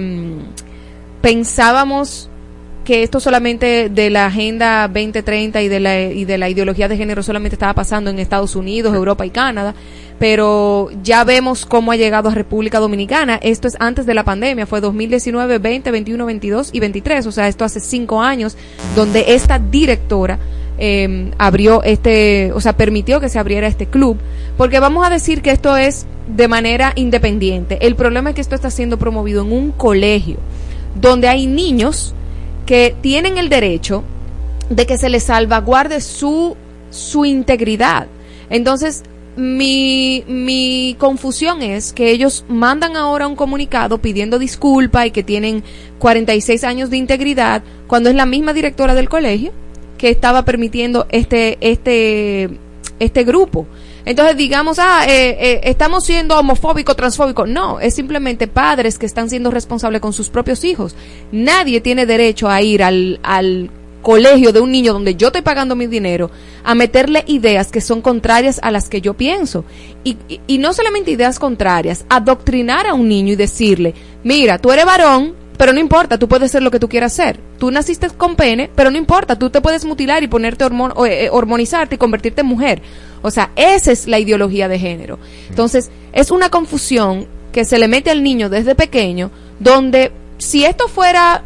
pensábamos que esto solamente de la Agenda 2030 y de la, y de la ideología de género solamente estaba pasando en Estados Unidos, Europa y Canadá, pero ya vemos cómo ha llegado a República Dominicana. Esto es antes de la pandemia, fue 2019, 20, 21, 22 y 23, o sea, esto hace cinco años, donde esta directora eh, abrió este, o sea, permitió que se abriera este club, porque vamos a decir que esto es de manera independiente. El problema es que esto está siendo promovido en un colegio donde hay niños que tienen el derecho de que se les salvaguarde su, su integridad. Entonces, mi, mi confusión es que ellos mandan ahora un comunicado pidiendo disculpa y que tienen 46 años de integridad, cuando es la misma directora del colegio que estaba permitiendo este, este, este grupo. Entonces digamos, ah, eh, eh, estamos siendo homofóbicos, transfóbicos. No, es simplemente padres que están siendo responsables con sus propios hijos. Nadie tiene derecho a ir al, al colegio de un niño donde yo estoy pagando mi dinero a meterle ideas que son contrarias a las que yo pienso. Y, y, y no solamente ideas contrarias, adoctrinar a un niño y decirle, mira, tú eres varón, pero no importa, tú puedes ser lo que tú quieras ser. Tú naciste con pene, pero no importa, tú te puedes mutilar y ponerte hormon eh, hormonizarte y convertirte en mujer. O sea, esa es la ideología de género. Entonces, es una confusión que se le mete al niño desde pequeño, donde si esto fuera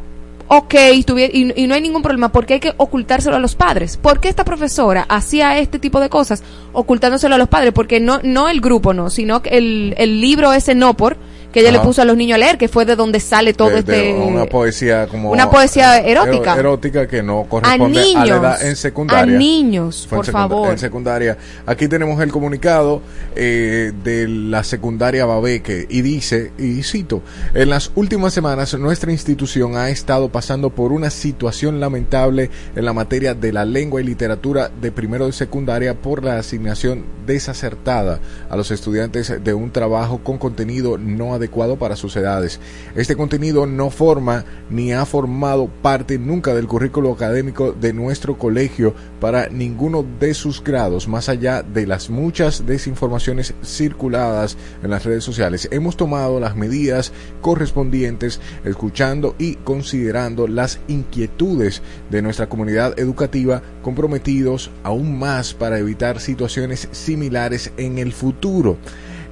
ok y, y no hay ningún problema, ¿por qué hay que ocultárselo a los padres? ¿Por qué esta profesora hacía este tipo de cosas ocultándoselo a los padres? Porque no, no el grupo, no, sino que el, el libro ese no por que ella le puso a los niños a leer, que fue de donde sale todo de- de este... una poesía como Una poesía eh, erótica. erótica que no corresponde a, niños, la edad en secundaria a niños, Fue en por secunda- favor. en secundaria aquí tenemos el comunicado eh, de la secundaria Babeque y dice y cito en las últimas semanas nuestra institución ha estado pasando por una situación lamentable en la materia de la lengua y literatura de primero de secundaria por la asignación desacertada a los estudiantes de un trabajo con contenido no adecuado para sus edades. Este contenido no forma ni ha formado parte nunca del currículo académico de nuestro colegio para ninguno de sus grados, más allá de las muchas desinformaciones circuladas en las redes sociales. Hemos tomado las medidas correspondientes, escuchando y considerando las inquietudes de nuestra comunidad educativa, comprometidos aún más para evitar situaciones similares en el futuro.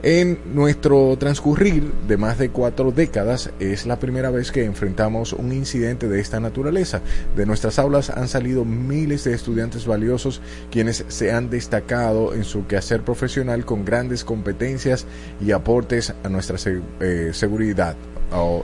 En nuestro transcurrir de más de cuatro décadas es la primera vez que enfrentamos un incidente de esta naturaleza. De nuestras aulas han salido miles de estudiantes valiosos quienes se han destacado en su quehacer profesional con grandes competencias y aportes a nuestra eh, seguridad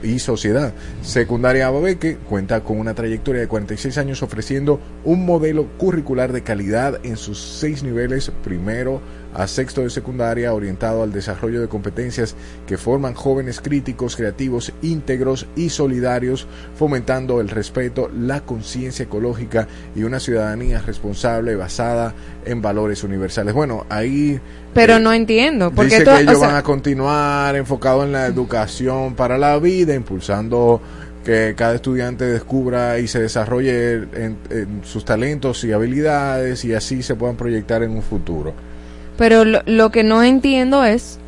y sociedad. Secundaria Babeque cuenta con una trayectoria de 46 años ofreciendo un modelo curricular de calidad en sus seis niveles, primero a sexto de secundaria, orientado al desarrollo de competencias que forman jóvenes críticos, creativos, íntegros y solidarios, fomentando el respeto, la conciencia ecológica y una ciudadanía responsable basada en valores universales. Bueno, ahí Pero no entiendo, porque Dice que ellos o sea, van a continuar enfocado en la educación para la vida, impulsando que cada estudiante descubra y se desarrolle en, en sus talentos y habilidades y así se puedan proyectar en un futuro. Pero lo, lo que no entiendo es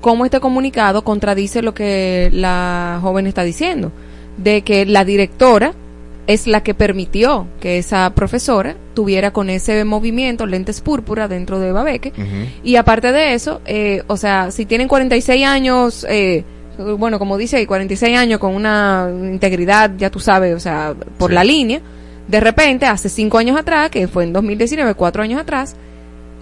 cómo este comunicado contradice lo que la joven está diciendo, de que la directora es la que permitió que esa profesora tuviera con ese movimiento lentes púrpura dentro de Babeque. Y aparte de eso, eh, o sea, si tienen 46 años, eh, bueno, como dice ahí, 46 años con una integridad, ya tú sabes, o sea, por Sí. la línea, de repente, hace cinco años atrás, que fue en 2019, cuatro años atrás,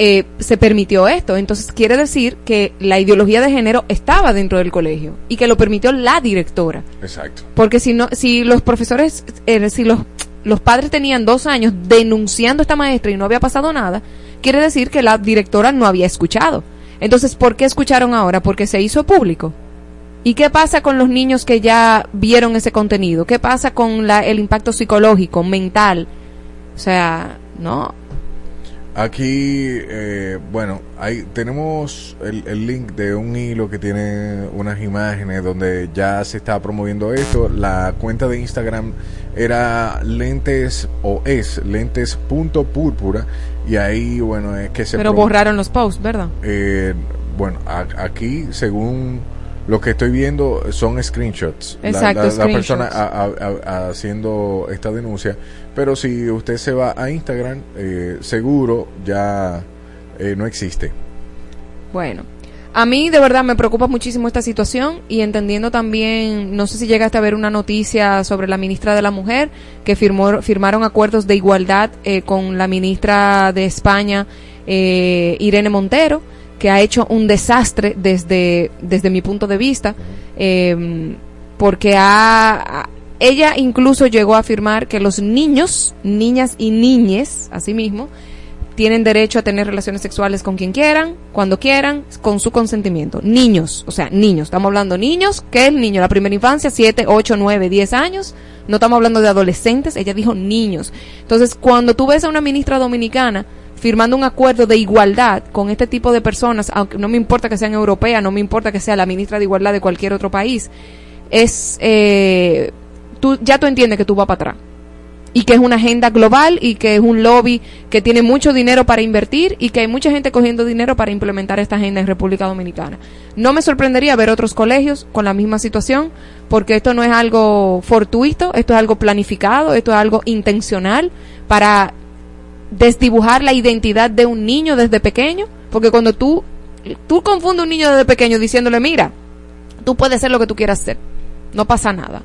eh, se permitió esto. Entonces quiere decir que la ideología de género estaba dentro del colegio y que lo permitió la directora. Exacto. Porque si no, si los profesores, eh, si los, los padres tenían dos años denunciando a esta maestra y no había pasado nada, quiere decir que la directora no había escuchado. Entonces, ¿por qué escucharon ahora? Porque se hizo público. ¿Y qué pasa con los niños que ya vieron ese contenido? ¿Qué pasa con la, el impacto psicológico, mental? O sea, no. Aquí, eh, bueno, ahí tenemos el, el link de un hilo que tiene unas imágenes donde ya se está promoviendo esto. La cuenta de Instagram era lentes o es lentes.púrpura y ahí, bueno, es que se... Pero borraron los posts, ¿verdad? Eh, bueno, a- aquí, según lo que estoy viendo, son screenshots. Exacto, la, la screenshots. persona a- a- a- haciendo esta denuncia. Pero si usted se va a Instagram, eh, seguro ya eh, no existe. Bueno, a mí de verdad me preocupa muchísimo esta situación y entendiendo también, no sé si llegaste a ver una noticia sobre la ministra de la Mujer que firmó, firmaron acuerdos de igualdad eh, con la ministra de España, eh, Irene Montero, que ha hecho un desastre desde, desde mi punto de vista, eh, porque ha, ella incluso llegó a afirmar que los niños, niñas y niñes, asimismo, tienen derecho a tener relaciones sexuales con quien quieran, cuando quieran, con su consentimiento. Niños, o sea, niños. Estamos hablando niños, ¿qué es niño? La primera infancia, 7, 8, 9, 10 años. No estamos hablando de adolescentes, ella dijo niños. Entonces, cuando tú ves a una ministra dominicana firmando un acuerdo de igualdad con este tipo de personas, aunque no me importa que sean europeas, no me importa que sea la ministra de igualdad de cualquier otro país, es, eh, tú, ya tú entiendes que tú vas para atrás y que es una agenda global y que es un lobby que tiene mucho dinero para invertir y que hay mucha gente cogiendo dinero para implementar esta agenda en República Dominicana. No me sorprendería ver otros colegios con la misma situación porque esto no es algo fortuito, esto es algo planificado, esto es algo intencional para desdibujar la identidad de un niño desde pequeño, porque cuando tú tú confundes a un niño desde pequeño diciéndole, "Mira, tú puedes hacer lo que tú quieras hacer. No pasa nada."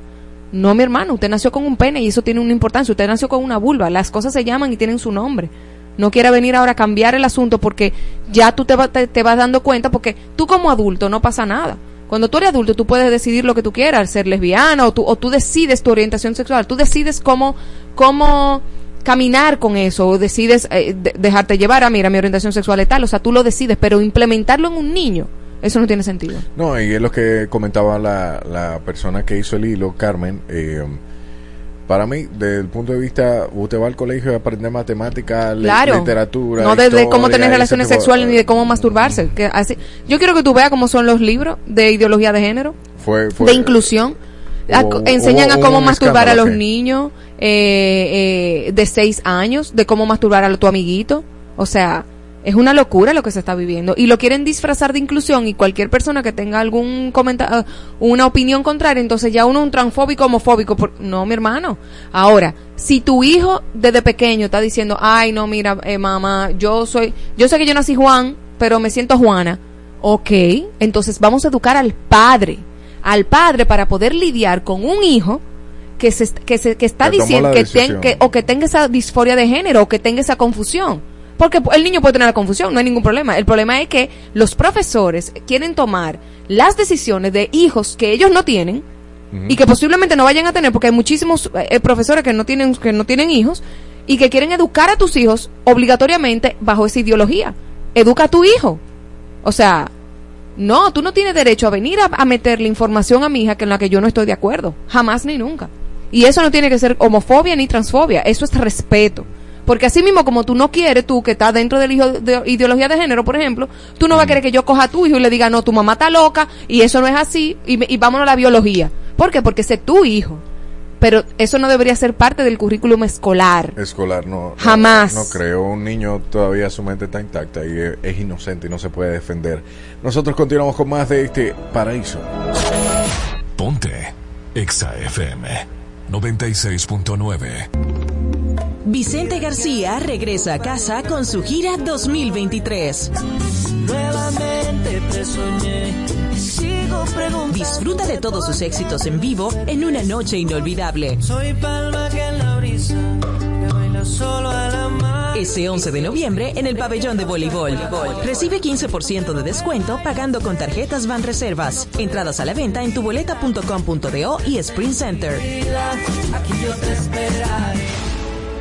No, mi hermano, usted nació con un pene y eso tiene una importancia. Usted nació con una vulva. Las cosas se llaman y tienen su nombre. No quiera venir ahora a cambiar el asunto porque ya tú te, va- te, te vas dando cuenta porque tú como adulto no pasa nada. Cuando tú eres adulto, tú puedes decidir lo que tú quieras, ser lesbiana o tú, o tú decides tu orientación sexual, tú decides cómo, cómo caminar con eso o decides eh, de- dejarte llevar a, mira, mi orientación sexual es tal, o sea, tú lo decides, pero implementarlo en un niño, eso no tiene sentido. No, y es lo que comentaba la, la persona que hizo el hilo, Carmen. eh, para mí, desde el punto de vista, usted va al colegio y aprende matemática, le- Claro. literatura. No desde cómo tener relaciones sexuales ni de cómo masturbarse. Que así, yo quiero que tú veas cómo son los libros de ideología de género, Fue, fue- de inclusión. A- enseñan a cómo masturbar a los sí. niños eh, eh, de seis años, de cómo masturbar a tu amiguito. O sea, es una locura lo que se está viviendo. Y lo quieren disfrazar de inclusión y cualquier persona que tenga algún comentario, una opinión contraria, entonces ya uno es un transfóbico, homofóbico. por- No, mi hermano. Ahora, si tu hijo desde pequeño está diciendo, ay, no, mira, eh, mamá, yo soy, yo sé que yo nací Juan, pero me siento Juana. Ok, entonces vamos a educar al padre, al padre para poder lidiar con un hijo que se, que se, que está Que diciendo ten- que- o que tenga esa disforia de género o que tenga esa confusión. Porque el niño puede tener la confusión, no hay ningún problema. El problema es que los profesores quieren tomar las decisiones de hijos que ellos no tienen y que posiblemente no vayan a tener porque hay muchísimos eh, profesores que no tienen que no tienen hijos y que quieren educar a tus hijos obligatoriamente bajo esa ideología. Educa a tu hijo. O sea, no, tú no tienes derecho a venir a, a meterle información a mi hija que en la que yo no estoy de acuerdo. Jamás ni nunca. Y eso no tiene que ser homofobia ni transfobia. Eso es respeto. Porque así mismo como tú no quieres, tú que estás dentro de la hijo- de ideología de género, por ejemplo, tú no vas a querer que yo coja a tu hijo y le diga, no, tu mamá está loca y eso no es así y, y vámonos a la biología. ¿Por qué? Porque ese es tu hijo. Pero eso no debería ser parte del currículum escolar. Escolar, no. no- Jamás. No, creo. Un niño todavía su mente está intacta y es, es inocente y no se puede defender. Nosotros continuamos con más de este paraíso. Ponte Exa FM 96.9. Vicente García regresa a casa con su gira 2023. Nuevamente te soñé y sigo preguntando. Disfruta de todos sus éxitos en vivo en una noche inolvidable. Soy palma que en la brisa que baila solo a la mar. Ese 11 de noviembre en el pabellón de voleibol. Recibe 15% de descuento pagando con tarjetas Van Reservas. Entradas a la venta en tuboleta.com.do y Sprint Center. Aquí yo te esperaré.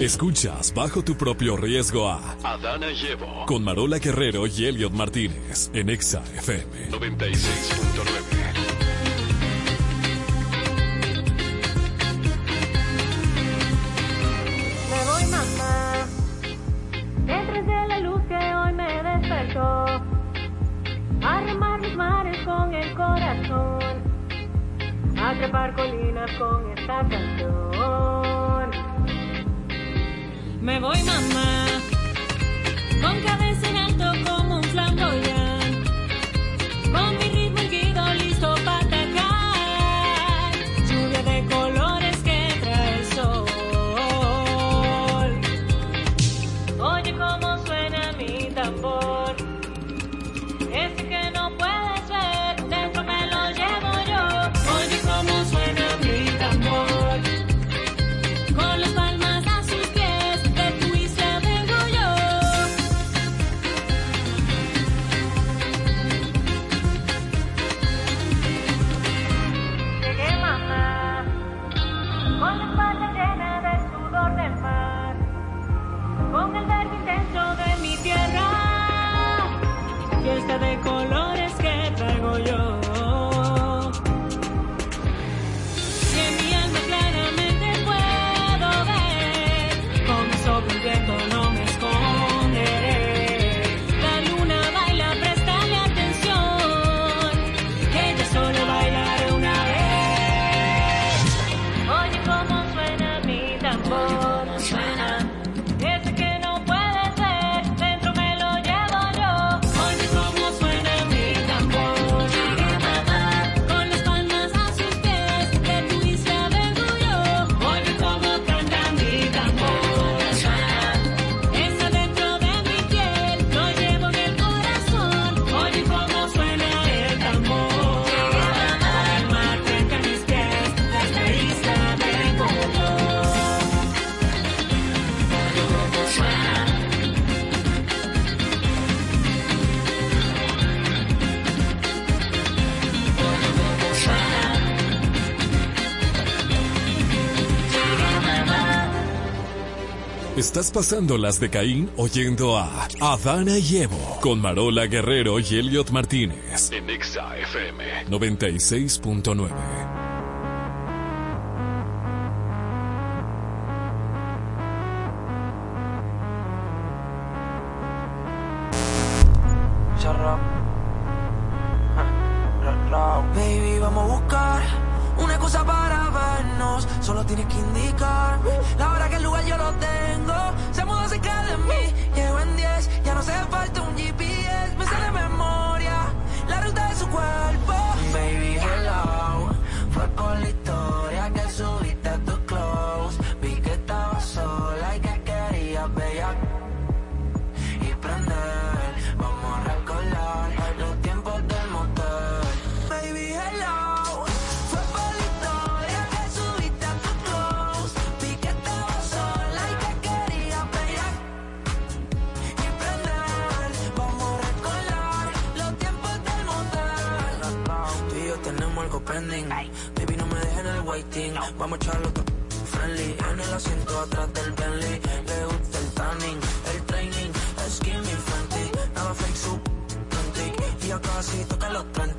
Escuchas bajo tu propio riesgo a Adana Llevo. con Marola Guerrero y Elliot Martínez en Exa FM 96.9. Estás pasando las de Caín oyendo a Adana y Evo con Marola Guerrero y Elliot Martínez en Exa FM 96.9. el asiento atrás del Bentley. Le gusta el tanning, el training. Skinny Fenty. Nada fake, su y yo casi toca los 30.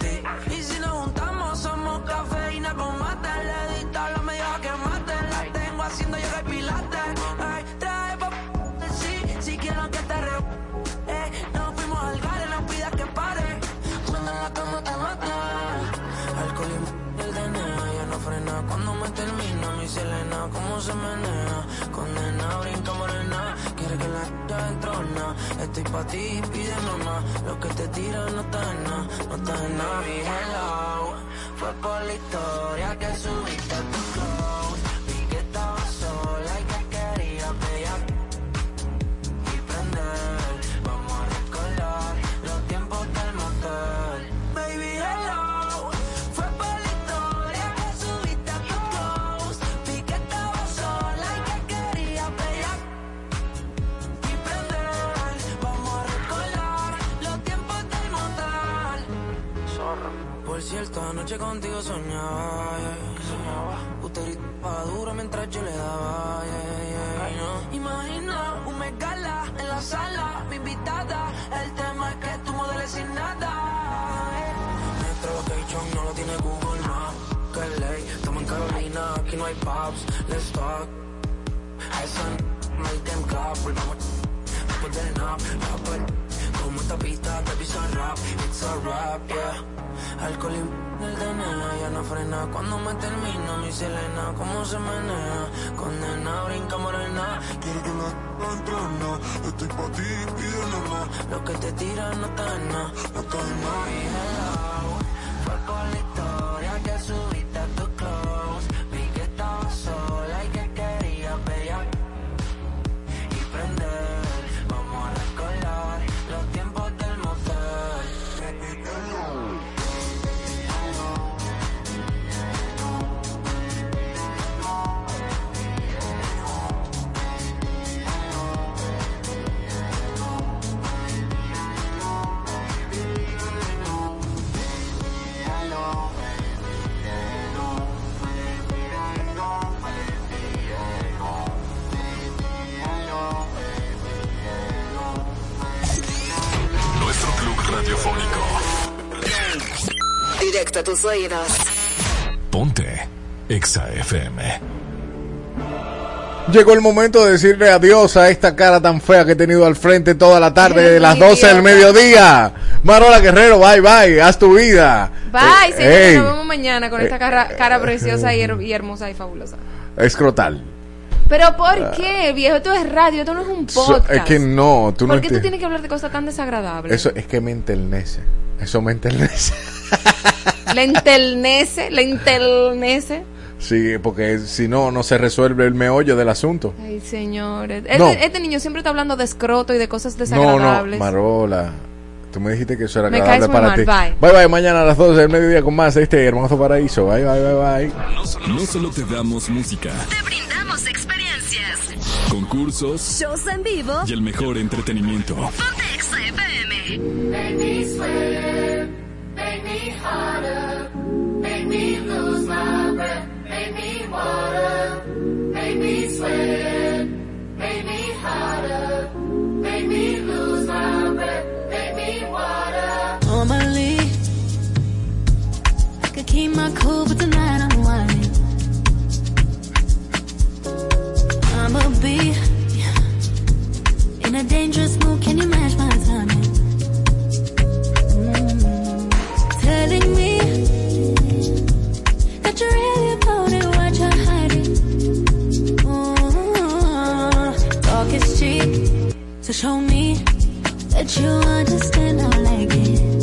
Se. Condena, brinca morena. Quiere que la ya entrona. Estoy pa' ti, pide mamá. Lo que te tira no está en nada, no está en nada. Mi hello, fue por la historia que subiste a anoche contigo soñaba, yeah. soñaba. Usted gritaba duro mientras yo le daba, yeah, yeah. Imagina un megala en la sala, mi invitada. El tema es que tú modeles sin nada. Nuestro location no lo tiene Google Maps. Que ley, estamos en Carolina, aquí no hay pubs. Let's talk. Esa make them clap, volvamos después del nap, rapper. Como esta pista te pisa rap, it's a rap, yeah. Alcohol DNA ya no frena. Cuando me termino mi Selena Cómo se menea Condena, brinca morena. Quiero que la entrona Estoy pa' ti, pide nomás Lo que te tira no está en nada. No está en nada. Fue por la historia que subiste Directo a tus oídos. Ponte Exa FM. Llegó el momento de decirle adiós a esta cara tan fea que he tenido al frente toda la tarde de las 12 del mediodía. Marola Guerrero, bye bye, haz tu vida. Bye, Eh, ey, nos vemos mañana con esta cara, cara preciosa y, her- y hermosa y fabulosa. Escrotal. Pero ¿por qué, viejo? Esto es radio, esto no es un So- podcast. es que no, tú no ¿Por qué tú tienes que hablar de cosas tan desagradables? Eso es que me enternece. Eso me enternece. Le enternece, le enternece. Sí, porque si no, no se resuelve el meollo del asunto. Ay, señores. Este, No. este niño siempre está hablando de escroto y de cosas No, desagradables. no, Marola. Tú me dijiste que eso era agradable para ti. bye. bye bye, mañana a las 12 del mediodía con más de este hermoso paraíso. Bye bye bye bye. No solo te damos música, Te concursos, shows en vivo y el mejor entretenimiento. Keep my cool, but tonight I'm In a dangerous mood, Can you match my timing? Mm. Telling me that you're really about it. What you're hiding? Mm. Talk is cheap, so show me that you understand. I like it.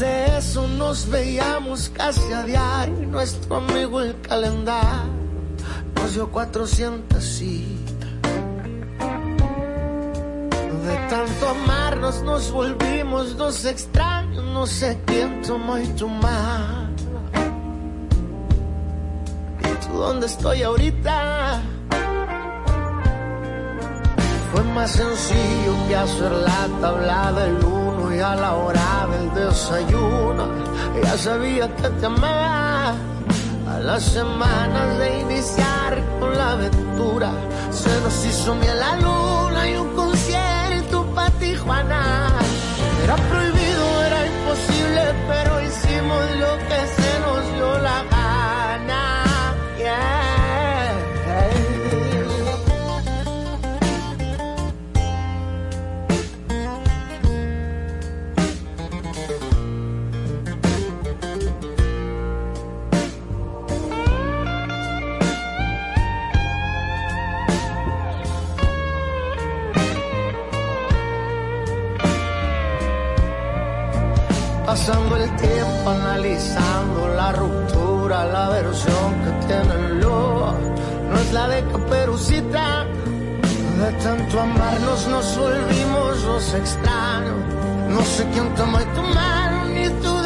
de eso nos veíamos casi a diario. Nuestro amigo el calendario nos dio 400 citas. De tanto amarnos nos volvimos dos extraños. No sé quién tomó y tu ¿Y tú dónde estoy ahorita? Fue más sencillo que hacer la tabla del uno y a la hora desayuno. Ya sabía que te amaba. A las semanas de iniciar con la aventura, se nos hizo miel la luna y un concierto para Tijuana. Era prohibido analizando la ruptura, la versión que tiene luz. No es la de caperucita, de tanto amarnos nos volvimos los extraños. No sé quién toma tu mano ni tú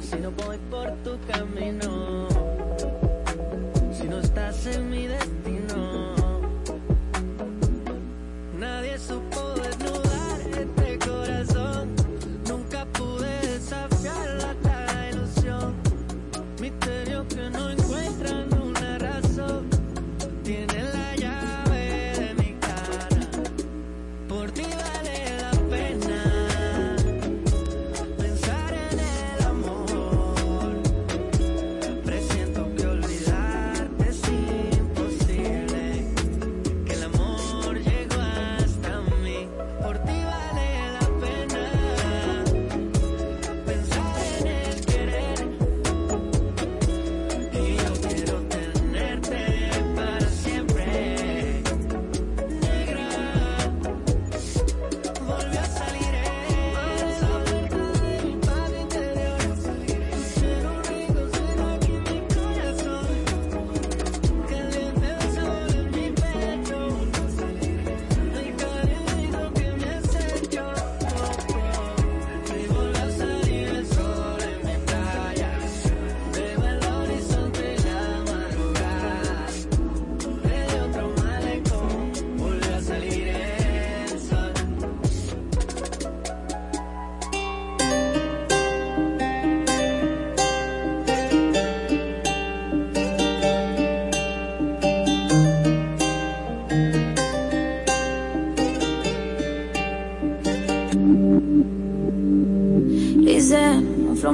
si no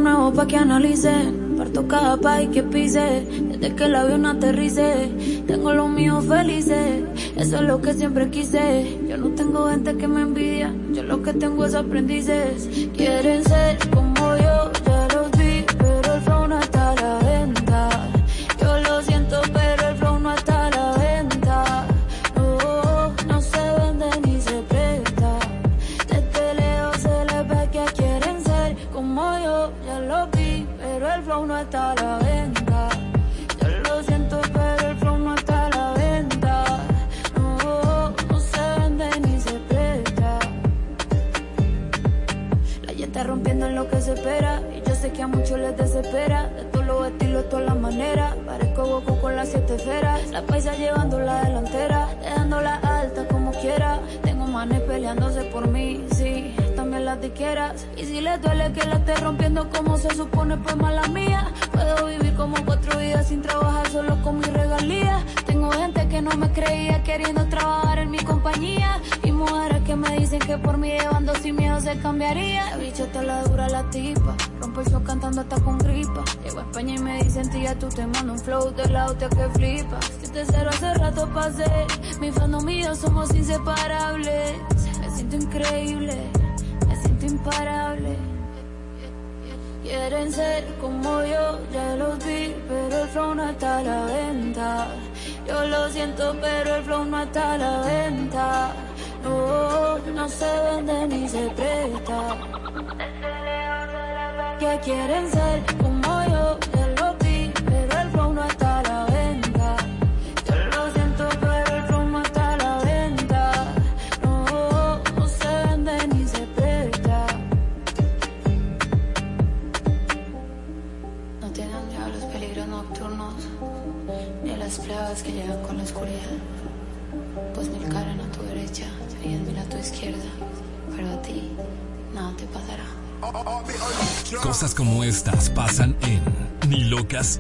nuevo pa' que analicen. Parto cada país que pise, desde que el avión aterrice. Tengo los míos felices, eso es lo que siempre quise. Yo no tengo gente que me envidia, yo lo que tengo es aprendices. Quieren ser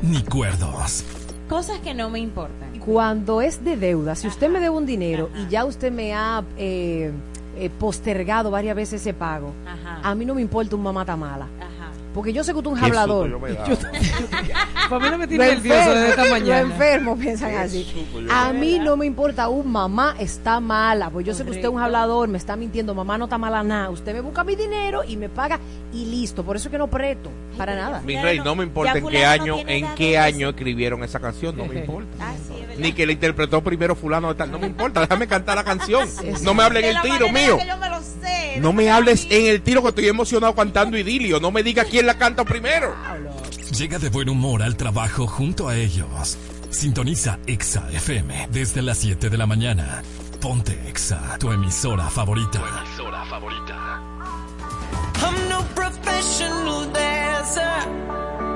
ni cuerdos. Cosas que no me importan. Cuando es de deuda, si usted me debe un dinero y ya usted me ha eh, eh, postergado varias veces ese pago, ajá. a mí no me importa un mamata mala. Porque yo sé que tú eres un hablador. [LAUGHS] Pamela enfermo, piensan así. A mí no me importa un mamá está mala, pues yo sé que usted es un hablador, me está mintiendo, mamá no está mala nada. Usted me busca mi dinero y me paga y listo. Por eso es que no preto, para nada. Mi rey, no me importa en qué año, en qué año escribieron esa canción, no me [LAUGHS] ah, importa. Ni que la interpretó primero fulano de tal, no me importa, déjame cantar la canción. No me hablen el tiro mío. No me hables en el tiro que estoy emocionado cantando idilio. No me digas quién la canta primero. Ah, Llega de buen humor al trabajo junto a ellos. Sintoniza Exa FM desde las 7 de la mañana. Ponte Exa, tu emisora favorita. Tu emisora favorita. I'm no professional dancer.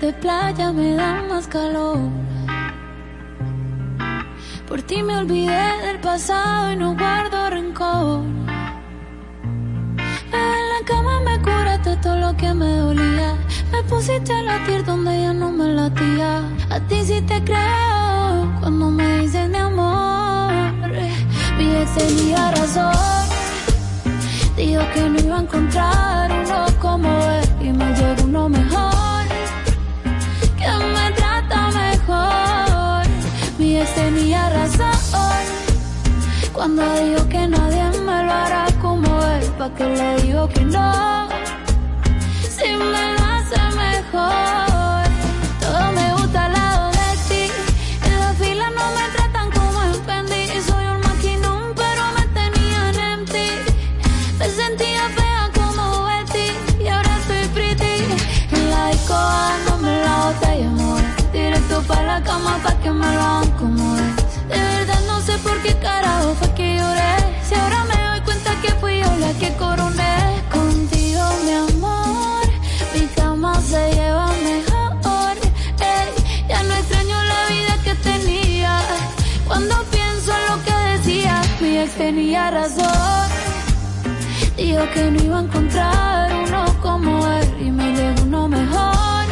De playa me dan más calor. Por ti me olvidé del pasado y no guardo rencor. En la cama me curaste todo lo que me dolía. Me pusiste a latir donde ya no me latía. A ti sí te creo cuando me dices mi amor. Mi ex tenía razón. Dijo que no iba a encontrar uno como él y me llegó uno mejor. Cuando dijo que nadie me lo hará como él, pa' que le digo que no. Si me lo hace mejor. Todo me gusta al lado de ti. En la fila no me tratan como en Fendi. Soy un maquinón, pero me tenían en ti. Me sentía fea como Betty y ahora estoy pretty. En la disco dándome la amor. Directo para la cama pa' que me lo hagan como Dijo que no iba a encontrar uno como él y me llegó uno mejor,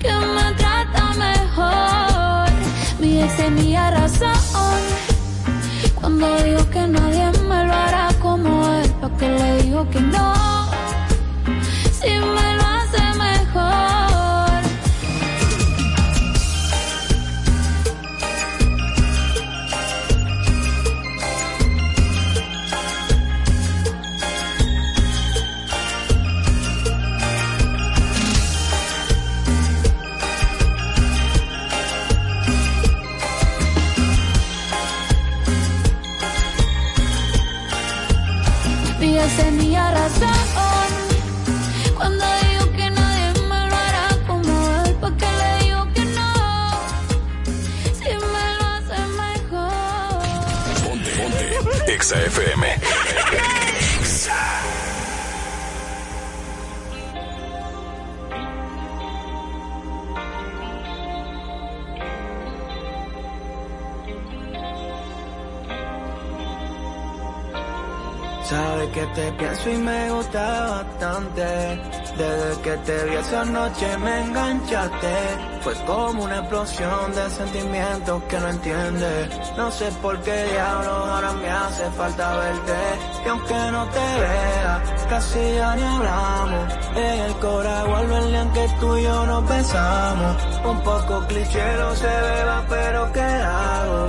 que me trata mejor. Mi ex tenía razón cuando dijo que nadie me lo hará como él, lo que le digo que no, esa noche me enganchaste. Fue como una explosión de sentimientos que no entiendes. No sé por qué diablos ahora me hace falta verte. Y aunque no te vea, casi ya ni hablamos. En el cora vuelve el que tú y yo nos besamos. Un poco cliché lo se beba, pero ¿qué hago?